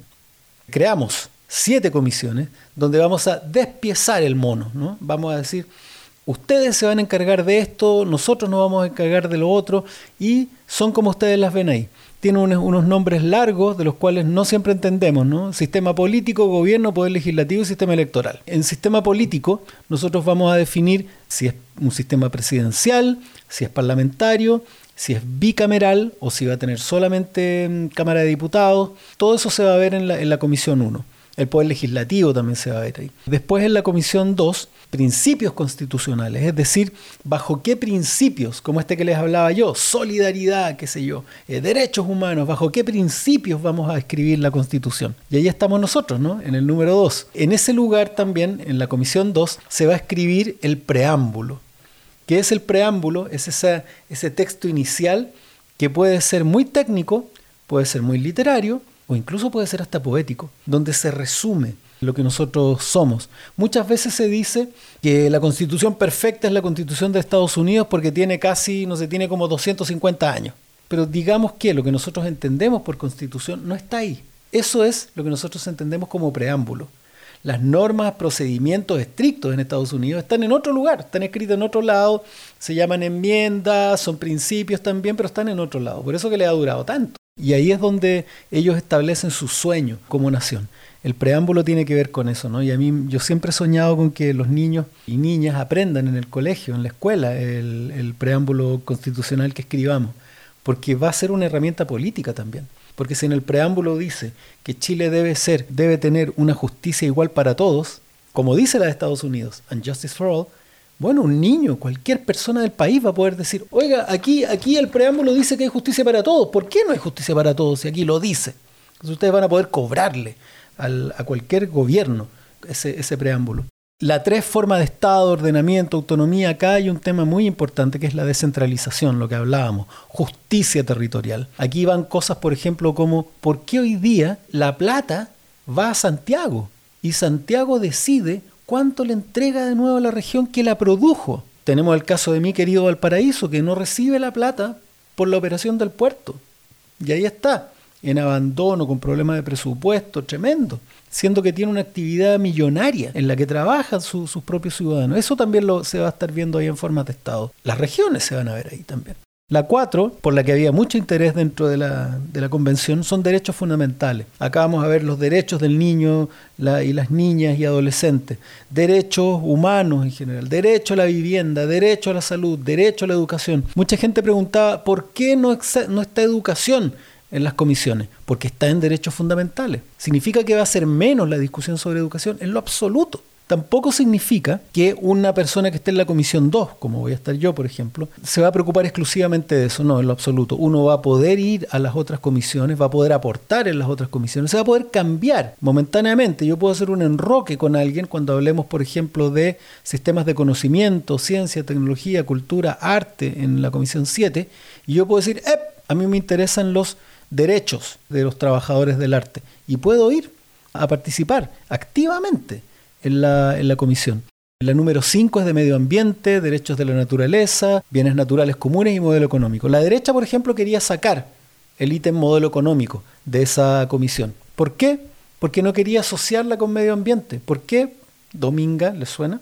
Creamos siete comisiones donde vamos a despiezar el mono, ¿no? Vamos a decir, ustedes se van a encargar de esto, nosotros nos vamos a encargar de lo otro y son como ustedes las ven ahí tiene unos, nombres largos de los cuales no siempre entendemos, ¿no? Sistema político, gobierno, poder legislativo y sistema electoral. En sistema político nosotros vamos a definir si es un sistema presidencial, si es parlamentario, si es bicameral o si va a tener solamente mm, Cámara de Diputados. Todo eso se va a ver en la, en la Comisión 1. El Poder Legislativo también se va a ver ahí. Después en la Comisión 2 principios constitucionales, es decir, bajo qué principios, como este que les hablaba yo, solidaridad, qué sé yo, eh, derechos humanos, bajo qué principios vamos a escribir la Constitución. Y ahí estamos nosotros, ¿no? En el número 2. En ese lugar también, en la Comisión 2, se va a escribir el preámbulo. ¿Qué es el preámbulo? Es ese texto inicial que puede ser muy técnico, puede ser muy literario, o incluso puede ser hasta poético, donde se resume lo que nosotros somos. Muchas veces se dice que la constitución perfecta es la constitución de Estados Unidos porque tiene casi, no sé, tiene como 250 años. Pero digamos que lo que nosotros entendemos por constitución no está ahí. Eso es lo que nosotros entendemos como preámbulo. Las normas, procedimientos estrictos en Estados Unidos están en otro lugar, están escritos en otro lado, se llaman enmiendas, son principios también, pero están en otro lado. Por eso que le ha durado tanto. Y ahí es donde ellos establecen su sueño como nación. El preámbulo tiene que ver con eso, ¿no? Y a mí yo siempre he soñado con que los niños y niñas aprendan en el colegio, en la escuela, el, preámbulo constitucional que escribamos, porque va a ser una herramienta política también. Porque si en el preámbulo dice que Chile debe ser, debe tener una justicia igual para todos, como dice la de Estados Unidos, and justice for all, bueno, un niño, cualquier persona del país va a poder decir, oiga, aquí, aquí el preámbulo dice que hay justicia para todos. ¿Por qué no hay justicia para todos si aquí lo dice? Entonces ustedes van a poder cobrarle a cualquier gobierno ese, ese preámbulo. La tres forma de Estado, ordenamiento, autonomía, acá hay un tema muy importante que es la descentralización, lo que hablábamos, justicia territorial. Aquí van cosas, por ejemplo, como ¿por qué hoy día la plata va a Santiago? Y Santiago decide cuánto le entrega de nuevo a la región que la produjo. Tenemos el caso de mi querido Valparaíso, que no recibe la plata por la operación del puerto. Y ahí está, en abandono, con problemas de presupuesto tremendo siendo que tiene una actividad millonaria en la que trabajan sus propios ciudadanos. Eso también lo, se va a estar viendo ahí en forma de Estado. Las regiones se van a ver ahí también. La cuatro, por la que había mucho interés dentro de la, de la, convención, son derechos fundamentales. Acá vamos a ver los derechos del niño y las niñas y adolescentes, derechos humanos en general, derecho a la vivienda, derecho a la salud, derecho a la educación. Mucha gente preguntaba, ¿por qué no, no está educación? en las comisiones, porque está en derechos fundamentales. ¿Significa que va a ser menos la discusión sobre educación? En lo absoluto. Tampoco significa que una persona que esté en la comisión 2, como voy a estar yo, por ejemplo, se va a preocupar exclusivamente de eso. No, en lo absoluto. Uno va a poder ir a las otras comisiones, va a poder aportar en las otras comisiones, se va a poder cambiar momentáneamente. Yo puedo hacer un enroque con alguien cuando hablemos, por ejemplo, de sistemas de conocimiento, ciencia, tecnología, cultura, arte en la comisión 7, y yo puedo decir, eh, a mí me interesan los derechos de los trabajadores del arte y puedo ir a participar activamente en la, en la comisión. La número 5 es de medio ambiente, derechos de la naturaleza, bienes naturales comunes y modelo económico. La derecha, por ejemplo, quería sacar el ítem modelo económico de esa comisión. ¿Por qué? Porque no quería asociarla con medio ambiente. ¿Por qué? Dominga, ¿les suena?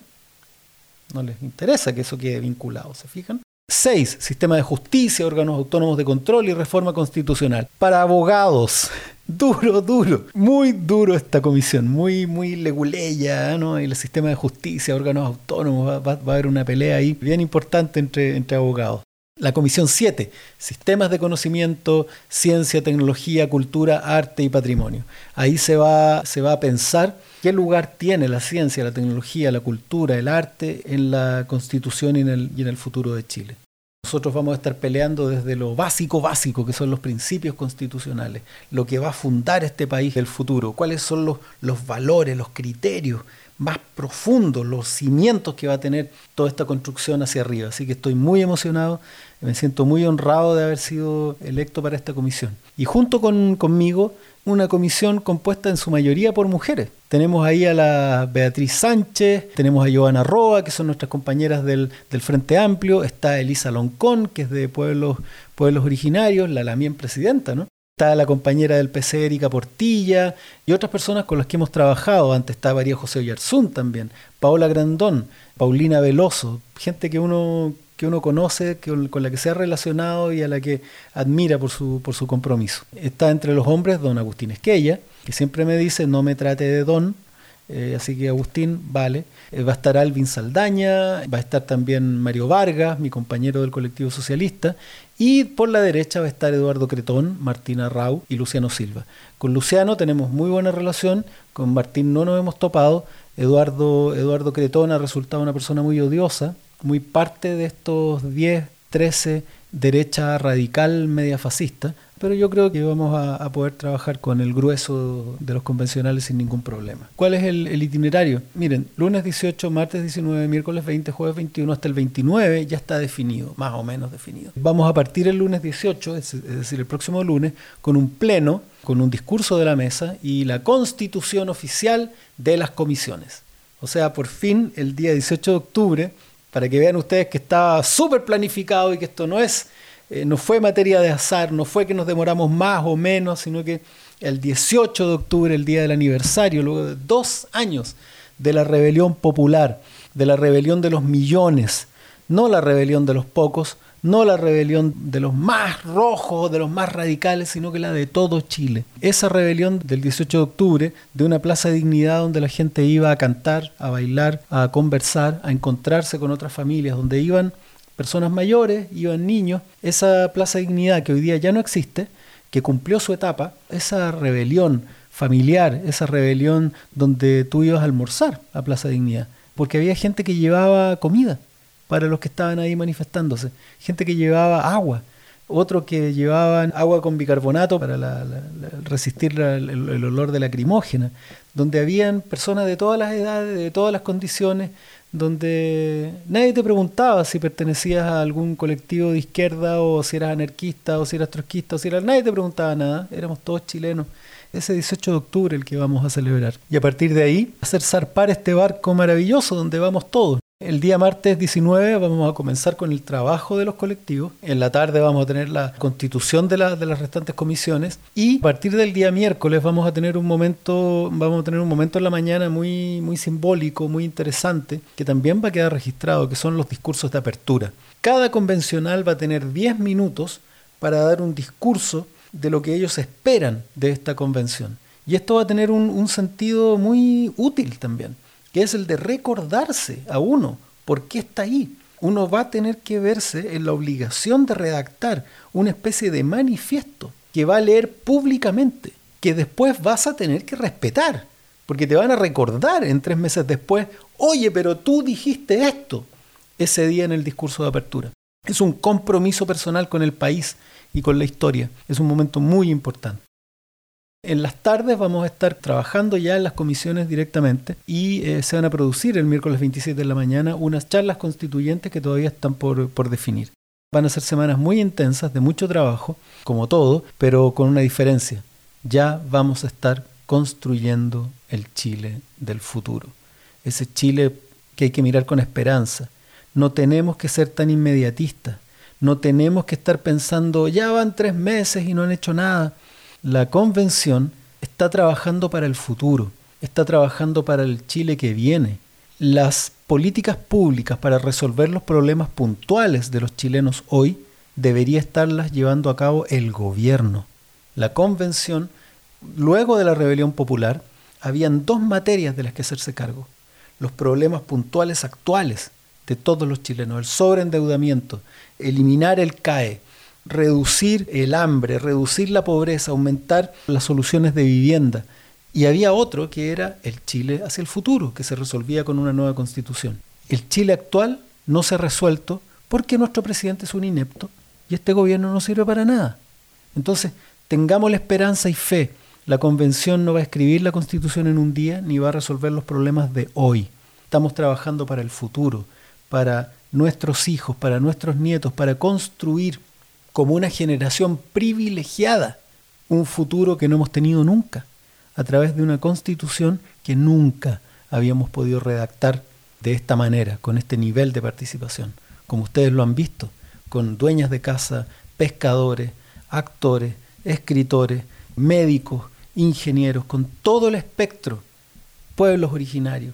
No les interesa que eso quede vinculado, ¿se fijan? 6. Sistema de justicia, órganos autónomos de control y reforma constitucional. Para abogados. Duro, duro. Muy duro esta comisión. Muy, muy leguleya, ¿no? El sistema de justicia, órganos autónomos. Va, a haber una pelea ahí bien importante entre, entre abogados. La comisión 7. Sistemas de conocimiento, ciencia, tecnología, cultura, arte y patrimonio. Ahí se va, se va a pensar qué lugar tiene la ciencia, la tecnología, la cultura, el arte en la constitución y en el, y en el futuro de Chile. Nosotros vamos a estar peleando desde lo básico, básico, que son los principios constitucionales, lo que va a fundar este país del futuro, cuáles son los, los valores, los criterios más profundos, los cimientos que va a tener toda esta construcción hacia arriba. Así que estoy muy emocionado, me siento muy honrado de haber sido electo para esta comisión. Y junto con, conmigo, una comisión compuesta en su mayoría por mujeres. Tenemos ahí a la Beatriz Sánchez, tenemos a Joana Roa, que son nuestras compañeras del, del Frente Amplio, está Elisa Loncón, que es de pueblos, pueblos originarios, la Lamien presidenta, ¿no? Está la compañera del PC Erika Portilla y otras personas con las que hemos trabajado. Antes está María José Oyarzún también, Paola Grandón, Paulina Veloso, gente que uno, que uno conoce, con la que se ha relacionado y a la que admira por su, por su compromiso. Está entre los hombres don Agustín Esquella, que siempre me dice no me trate de don, eh, así que Agustín, vale. Eh, va a estar Alvin Saldaña, va a estar también Mario Vargas, mi compañero del colectivo socialista, y por la derecha va a estar Eduardo Cretón, Martina Rau y Luciano Silva. Con Luciano tenemos muy buena relación, con Martín no nos hemos topado, Eduardo, Eduardo Cretón ha resultado una persona muy odiosa, muy parte de estos 10, 13 derecha radical media fascista, pero yo creo que vamos a, poder trabajar con el grueso de los convencionales sin ningún problema. ¿Cuál es el, itinerario? Miren, lunes 18, martes 19, miércoles 20, jueves 21 hasta el 29 ya está definido, más o menos definido. Vamos a partir el lunes 18, es decir, el próximo lunes, con un pleno, con un discurso de la mesa y la constitución oficial de las comisiones. O sea, por fin, el día 18 de octubre, para que vean ustedes que estaba súper planificado y que esto no es eh, no fue materia de azar, no fue que nos demoramos más o menos, sino que el 18 de octubre, el día del aniversario, luego de dos años de la rebelión popular, de la rebelión de los millones, no la rebelión de los pocos, no la rebelión de los más rojos, de los más radicales, sino que la de todo Chile. Esa rebelión del 18 de octubre, de una plaza de dignidad donde la gente iba a cantar, a bailar, a conversar, a encontrarse con otras familias, donde iban personas mayores, iban niños, esa Plaza Dignidad que hoy día ya no existe, que cumplió su etapa, esa rebelión familiar, esa rebelión donde tú ibas a almorzar a Plaza Dignidad, porque había gente que llevaba comida para los que estaban ahí manifestándose, gente que llevaba agua, otro que llevaban agua con bicarbonato para resistir el, el, olor de lacrimógena, donde habían personas de todas las edades, de todas las condiciones, donde nadie te preguntaba si pertenecías a algún colectivo de izquierda o si eras anarquista o si eras trotskista o si eras... Nadie te preguntaba nada, éramos todos chilenos. Ese 18 de octubre el que vamos a celebrar. Y a partir de ahí, hacer zarpar este barco maravilloso donde vamos todos. El día martes 19 vamos a comenzar con el trabajo de los colectivos. En la tarde vamos a tener la constitución de, de, las restantes comisiones y a partir del día miércoles vamos a tener un momento, vamos a tener un momento en la mañana muy, muy simbólico, muy interesante, que también va a quedar registrado, que son los discursos de apertura. Cada convencional va a tener 10 minutos para dar un discurso de lo que ellos esperan de esta convención. Y esto va a tener un sentido muy útil también que es el de recordarse a uno por qué está ahí. Uno va a tener que verse en la obligación de redactar una especie de manifiesto que va a leer públicamente, que después vas a tener que respetar, porque te van a recordar en tres meses después, oye, pero tú dijiste esto ese día en el discurso de apertura. Es un compromiso personal con el país y con la historia. Es un momento muy importante. En las tardes vamos a estar trabajando ya en las comisiones directamente y eh, se van a producir el miércoles 27 de la mañana unas charlas constituyentes que todavía están por, por definir. Van a ser semanas muy intensas, de mucho trabajo, como todo, pero con una diferencia. Ya vamos a estar construyendo el Chile del futuro. Ese Chile que hay que mirar con esperanza. No tenemos que ser tan inmediatistas. No tenemos que estar pensando, ya van tres meses y no han hecho nada la convención está trabajando para el futuro, está trabajando para el Chile que viene. Las políticas públicas para resolver los problemas puntuales de los chilenos hoy debería estarlas llevando a cabo el gobierno. La convención, luego de la rebelión popular, habían dos materias de las que hacerse cargo. Los problemas puntuales actuales de todos los chilenos, el sobreendeudamiento, eliminar el CAE, reducir el hambre, reducir la pobreza, aumentar las soluciones de vivienda. Y había otro que era el Chile hacia el futuro, que se resolvía con una nueva constitución. El Chile actual no se ha resuelto porque nuestro presidente es un inepto y este gobierno no sirve para nada. Entonces, tengamos la esperanza y fe. La convención no va a escribir la constitución en un día ni va a resolver los problemas de hoy. Estamos trabajando para el futuro, para nuestros hijos, para nuestros nietos, para construir como una generación privilegiada un futuro que no hemos tenido nunca, a través de una constitución que nunca habíamos podido redactar de esta manera, con este nivel de participación, como ustedes lo han visto, con dueñas de casa, pescadores, actores, escritores, médicos, ingenieros, con todo el espectro, pueblos originarios,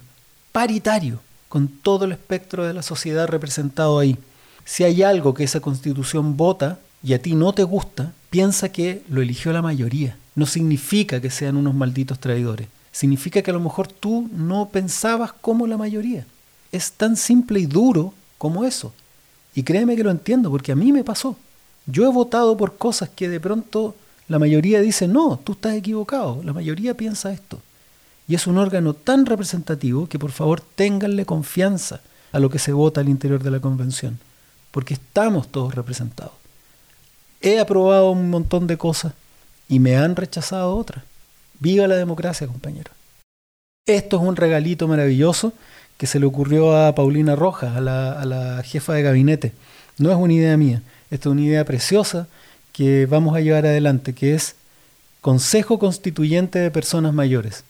paritario, con todo el espectro de la sociedad representado ahí. Si hay algo que esa constitución vota, y a ti no te gusta, piensa que lo eligió la mayoría. No significa que sean unos malditos traidores. Significa que a lo mejor tú no pensabas como la mayoría. Es tan simple y duro como eso. Y créeme que lo entiendo, porque a mí me pasó. Yo he votado por cosas que de pronto la mayoría dice, no, tú estás equivocado. La mayoría piensa esto. Y es un órgano tan representativo que por favor ténganle confianza a lo que se vota al interior de la convención, porque estamos todos representados He aprobado un montón de cosas y me han rechazado otras. Viva la democracia, compañero. Esto es un regalito maravilloso que se le ocurrió a Paulina Rojas, a la, jefa de gabinete. No es una idea mía, esta es una idea preciosa que vamos a llevar adelante, que es Consejo Constituyente de Personas Mayores.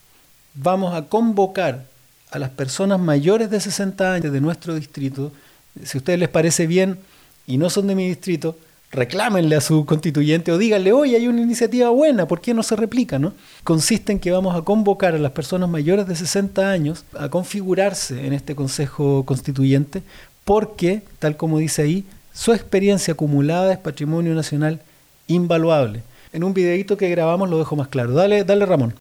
Vamos a convocar a las personas mayores de 60 años de nuestro distrito, si a ustedes les parece bien y no son de mi distrito, reclámenle a su constituyente o díganle, oye, hay una iniciativa buena, ¿por qué no se replica? ¿no? Consiste en que vamos a convocar a las personas mayores de 60 años a configurarse en este Consejo Constituyente porque, tal como dice ahí, su experiencia acumulada es patrimonio nacional invaluable. En un videito que grabamos lo dejo más claro. Dale, dale Ramón.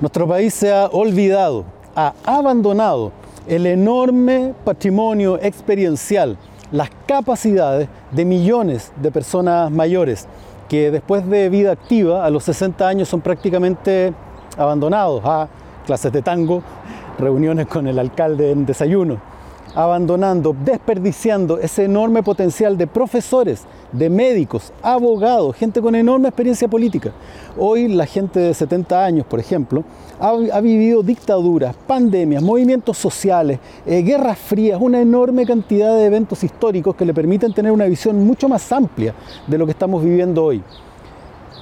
Nuestro país se ha olvidado, ha abandonado el enorme patrimonio experiencial las capacidades de millones de personas mayores que después de vida activa a los 60 años son prácticamente abandonados a clases de tango, reuniones con el alcalde en desayuno, abandonando, desperdiciando ese enorme potencial de profesores, de médicos, abogados, gente con enorme experiencia política. Hoy la gente de 70 años, por ejemplo, ha, vivido dictaduras, pandemias, movimientos sociales, eh, guerras frías, una enorme cantidad de eventos históricos que le permiten tener una visión mucho más amplia de lo que estamos viviendo hoy.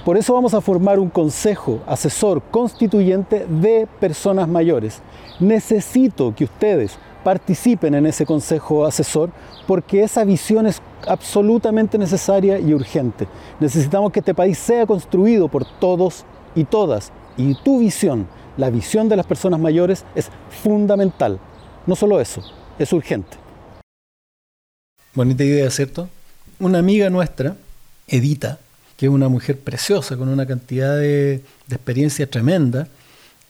Por eso vamos a formar un consejo asesor constituyente de personas mayores. Necesito que ustedes participen en ese consejo asesor porque esa visión es absolutamente necesaria y urgente. Necesitamos que este país sea construido por todos y todas y tu visión, la visión de las personas mayores es fundamental. No solo eso, es urgente. Bonita idea, ¿cierto? Una amiga nuestra, Edita, que es una mujer preciosa con una cantidad de, de experiencia tremenda,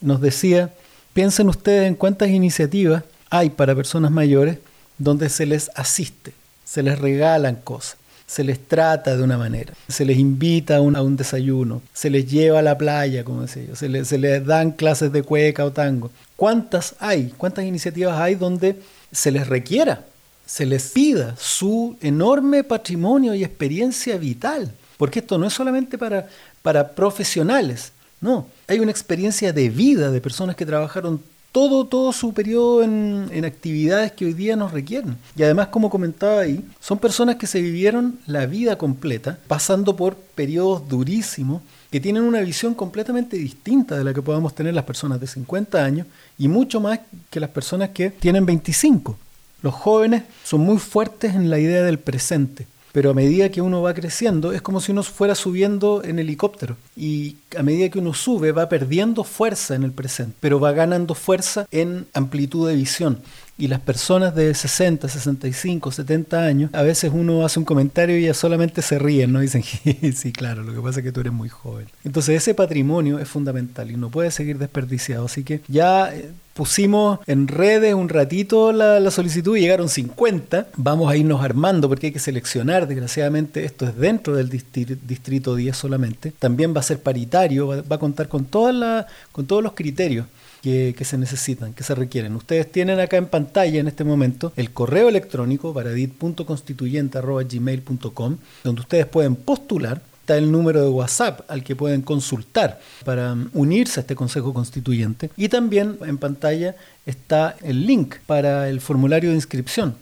nos decía, piensen ustedes en cuántas iniciativas hay para personas mayores donde se les asiste, se les regalan cosas, se les trata de una manera, se les invita a un, desayuno, se les lleva a la playa, como decía yo, se se les dan clases de cueca o tango. ¿Cuántas hay? ¿Cuántas iniciativas hay donde se les requiera, se les pida su enorme patrimonio y experiencia vital? Porque esto no es solamente para, para profesionales, no, hay una experiencia de vida de personas que trabajaron todo, todo su periodo en, actividades que hoy día nos requieren. Y además, como comentaba ahí, son personas que se vivieron la vida completa, pasando por periodos durísimos, que tienen una visión completamente distinta de la que podamos tener las personas de 50 años y mucho más que las personas que tienen 25. Los jóvenes son muy fuertes en la idea del presente pero a medida que uno va creciendo es como si uno fuera subiendo en helicóptero y a medida que uno sube va perdiendo fuerza en el presente, pero va ganando fuerza en amplitud de visión. Y las personas de 60, 65, 70 años, a veces uno hace un comentario y ya solamente se ríen, ¿no? Dicen, sí, claro, lo que pasa es que tú eres muy joven. Entonces ese patrimonio es fundamental y no puede seguir desperdiciado. Así que ya eh, pusimos en redes un ratito la, solicitud y llegaron 50. Vamos a irnos armando porque hay que seleccionar. Desgraciadamente esto es dentro del distrito 10 solamente. También va a ser paritario, va, va a contar con, todas la, con todos los criterios que, se necesitan, que se requieren. Ustedes tienen acá en pantalla en este momento el correo electrónico paradit.constituyente.gmail.com donde ustedes pueden postular está el número de WhatsApp al que pueden consultar para unirse a este Consejo Constituyente. Y también en pantalla está el link para el formulario de inscripción.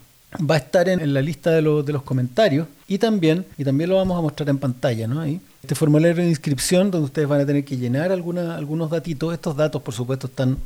Va a estar en, la lista de, de, los comentarios y también, y también lo vamos a mostrar en pantalla, ¿no? Ahí. Este formulario de inscripción donde ustedes van a tener que llenar alguna, algunos datitos. Estos datos, por supuesto, están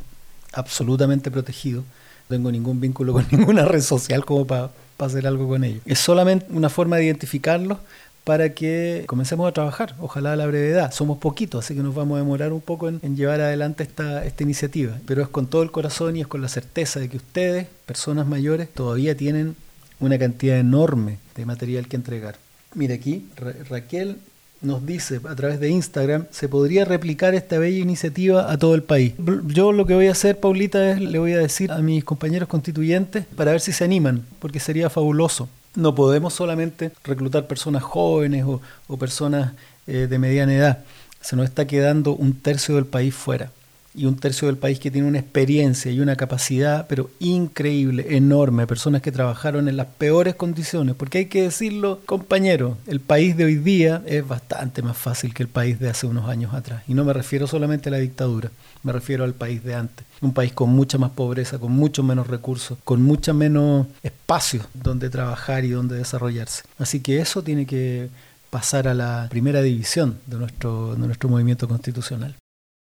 absolutamente protegidos. No tengo ningún vínculo con ninguna red social como para hacer algo con ellos. Es solamente una forma de identificarlos para que comencemos a trabajar, ojalá a la brevedad. Somos poquitos, así que nos vamos a demorar un poco en, llevar adelante esta, esta iniciativa, pero es con todo el corazón y es con la certeza de que ustedes, personas mayores, todavía tienen una cantidad enorme de material que entregar. Mire aquí, Raquel nos dice a través de Instagram, se podría replicar esta bella iniciativa a todo el país. Yo lo que voy a hacer, Paulita, es le voy a decir a mis compañeros constituyentes para ver si se animan, porque sería fabuloso. No podemos solamente reclutar personas jóvenes o, personas eh, de mediana edad. Se nos está quedando un tercio del país fuera. Y un tercio del país que tiene una experiencia y una capacidad, pero increíble, enorme, personas que trabajaron en las peores condiciones, porque hay que decirlo, compañero, el país de hoy día es bastante más fácil que el país de hace unos años atrás, y no me refiero solamente a la dictadura, me refiero al país de antes, un país con mucha más pobreza, con mucho menos recursos, con mucho menos espacio donde trabajar y donde desarrollarse. Así que eso tiene que pasar a la primera división de nuestro, de nuestro movimiento constitucional.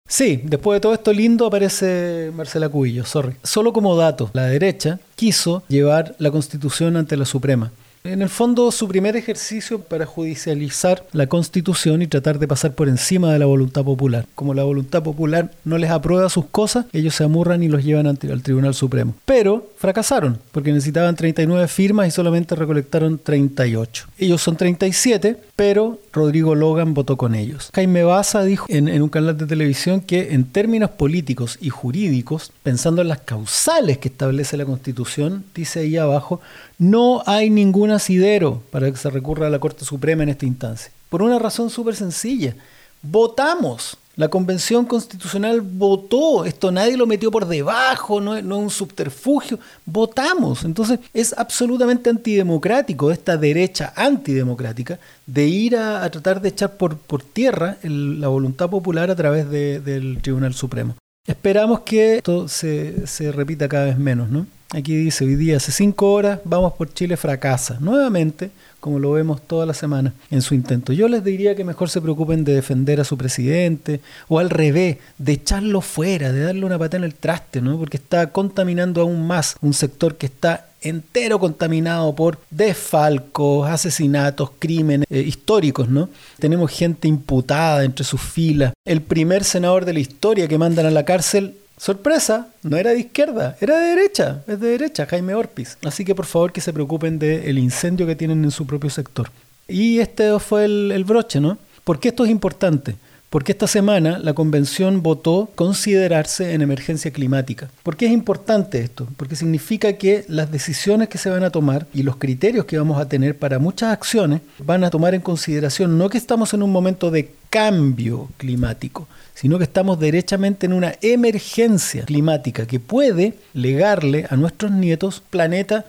Sí, después de todo esto lindo aparece Marcela Cubillo, sorry. Solo como dato, la derecha quiso llevar la constitución ante la Suprema. En el fondo, su primer ejercicio para judicializar la constitución y tratar de pasar por encima de la voluntad popular. Como la voluntad popular no les aprueba sus cosas, ellos se amurran y los llevan al Tribunal Supremo. Pero fracasaron, porque necesitaban 39 firmas y solamente recolectaron 38. Ellos son 37, pero Rodrigo Logan votó con ellos. Jaime Baza dijo en, en, un canal de televisión que en términos políticos y jurídicos, pensando en las causales que establece la Constitución, dice ahí abajo, no hay ningún asidero para que se recurra a la Corte Suprema en esta instancia. Por una razón súper sencilla. Votamos. La Convención Constitucional votó. Esto nadie lo metió por debajo, no, es un subterfugio. Votamos. Entonces es absolutamente antidemocrático esta derecha antidemocrática de ir a, tratar de echar por, por tierra la voluntad popular a través del Tribunal Supremo. Esperamos que esto se, se repita cada vez menos, ¿no? Aquí dice, hoy día hace cinco horas, vamos por Chile fracasa. Nuevamente, como lo vemos toda la semana en su intento. Yo les diría que mejor se preocupen de defender a su presidente o al revés, de echarlo fuera, de darle una pata en el traste, ¿no? Porque está contaminando aún más un sector que está entero contaminado por desfalcos, asesinatos, crímenes eh, históricos, ¿no? Tenemos gente imputada entre sus filas. El primer senador de la historia que mandan a la cárcel Sorpresa, no era de izquierda, era de derecha, es de derecha, Jaime Orpiz. Así que por favor que se preocupen del incendio que tienen en su propio sector. Y este fue el, el broche, ¿no? ¿Por qué esto es importante? Porque esta semana la convención votó considerarse en emergencia climática. ¿Por qué es importante esto? Porque significa que las decisiones que se van a tomar y los criterios que vamos a tener para muchas acciones van a tomar en consideración no que estamos en un momento de cambio climático, sino que estamos derechamente en una emergencia climática que puede legarle a nuestros nietos planeta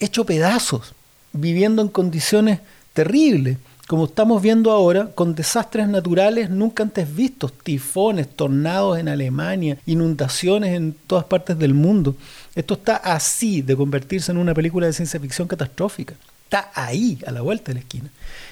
hecho pedazos, viviendo en condiciones terribles, como estamos viendo ahora, con desastres naturales nunca antes vistos, tifones, tornados en Alemania, inundaciones en todas partes del mundo. Esto está así de convertirse en una película de ciencia ficción catastrófica. Está ahí, a la vuelta de la esquina.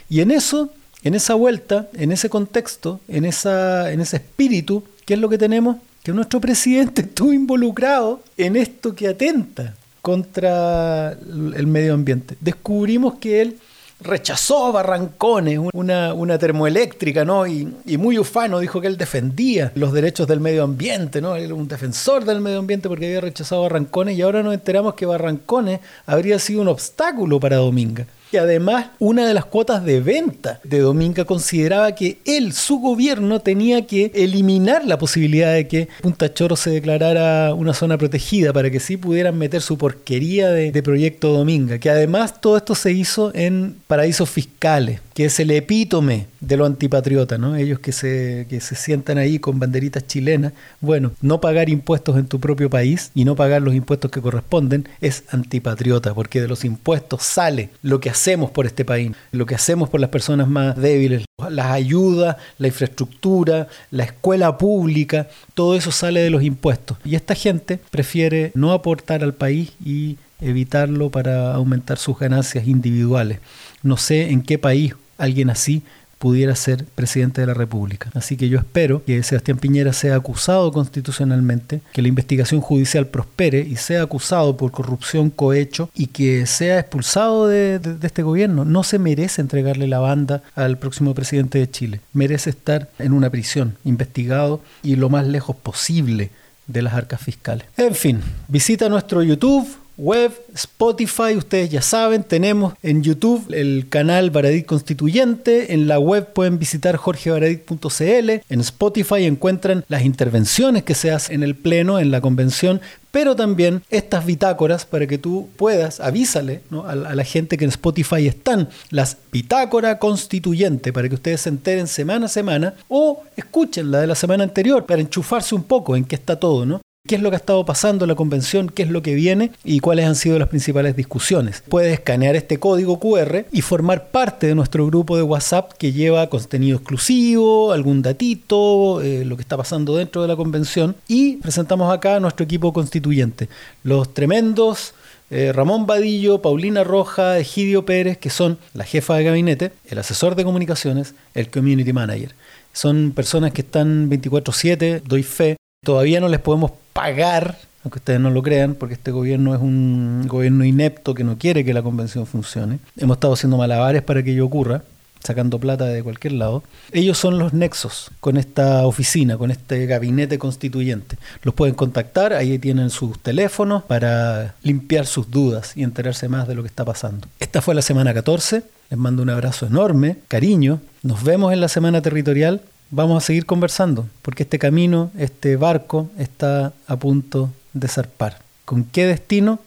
Y en eso en esa vuelta, en ese contexto, en, esa, en ese espíritu, ¿qué es lo que tenemos? Que nuestro presidente estuvo involucrado en esto que atenta contra el medio ambiente. Descubrimos que él rechazó Barrancones, una, una termoeléctrica, ¿no? Y, muy ufano dijo que él defendía los derechos del medio ambiente, ¿no? Él era un defensor del medio ambiente porque había rechazado Barrancones y ahora nos enteramos que Barrancones habría sido un obstáculo para Dominga que además una de las cuotas de venta de Dominga consideraba que él, su gobierno, tenía que eliminar la posibilidad de que Punta Choro se declarara una zona protegida para que sí pudieran meter su porquería de, de proyecto Dominga, que además todo esto se hizo en paraísos fiscales que es el epítome de lo antipatriota, ¿no? Ellos que se, que se sientan ahí con banderitas chilenas. Bueno, no pagar impuestos en tu propio país y no pagar los impuestos que corresponden es antipatriota, porque de los impuestos sale lo que hacemos por este país, lo que hacemos por las personas más débiles, las ayudas, la infraestructura, la escuela pública, todo eso sale de los impuestos. Y esta gente prefiere no aportar al país y evitarlo para aumentar sus ganancias individuales. No sé en qué país alguien así pudiera ser presidente de la República. Así que yo espero que Sebastián Piñera sea acusado constitucionalmente, que la investigación judicial prospere y sea acusado por corrupción, cohecho y que sea expulsado de, este gobierno. No se merece entregarle la banda al próximo presidente de Chile. Merece estar en una prisión, investigado y lo más lejos posible de las arcas fiscales. En fin, visita nuestro YouTube web, Spotify, ustedes ya saben, tenemos en YouTube el canal Baradit Constituyente, en la web pueden visitar jorgebaradit.cl, en Spotify encuentran las intervenciones que se hacen en el Pleno, en la convención, pero también estas bitácoras para que tú puedas, avísale a, la gente que en Spotify están, las bitácora constituyente, para que ustedes se enteren semana a semana o escuchen la de la semana anterior para enchufarse un poco en qué está todo, ¿no? Qué es lo que ha estado pasando en la convención, qué es lo que viene y cuáles han sido las principales discusiones. Puedes escanear este código QR y formar parte de nuestro grupo de WhatsApp que lleva contenido exclusivo, algún datito, eh, lo que está pasando dentro de la convención y presentamos acá a nuestro equipo constituyente. Los tremendos eh, Ramón Vadillo, Paulina Roja, Egidio Pérez, que son la jefa de gabinete, el asesor de comunicaciones, el community manager. Son personas que están 24/7, doy fe, Todavía no les podemos pagar, aunque ustedes no lo crean, porque este gobierno es un gobierno inepto que no quiere que la convención funcione. Hemos estado haciendo malabares para que ello ocurra, sacando plata de cualquier lado. Ellos son los nexos con esta oficina, con este gabinete constituyente. Los pueden contactar, ahí tienen sus teléfonos para limpiar sus dudas y enterarse más de lo que está pasando. Esta fue la semana 14. Les mando un abrazo enorme, cariño. Nos vemos en la semana territorial vamos a seguir conversando, porque este camino, este barco está a punto de zarpar. ¿Con qué destino?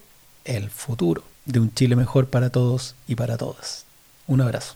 El futuro de un Chile mejor para todos y para todas. Un abrazo.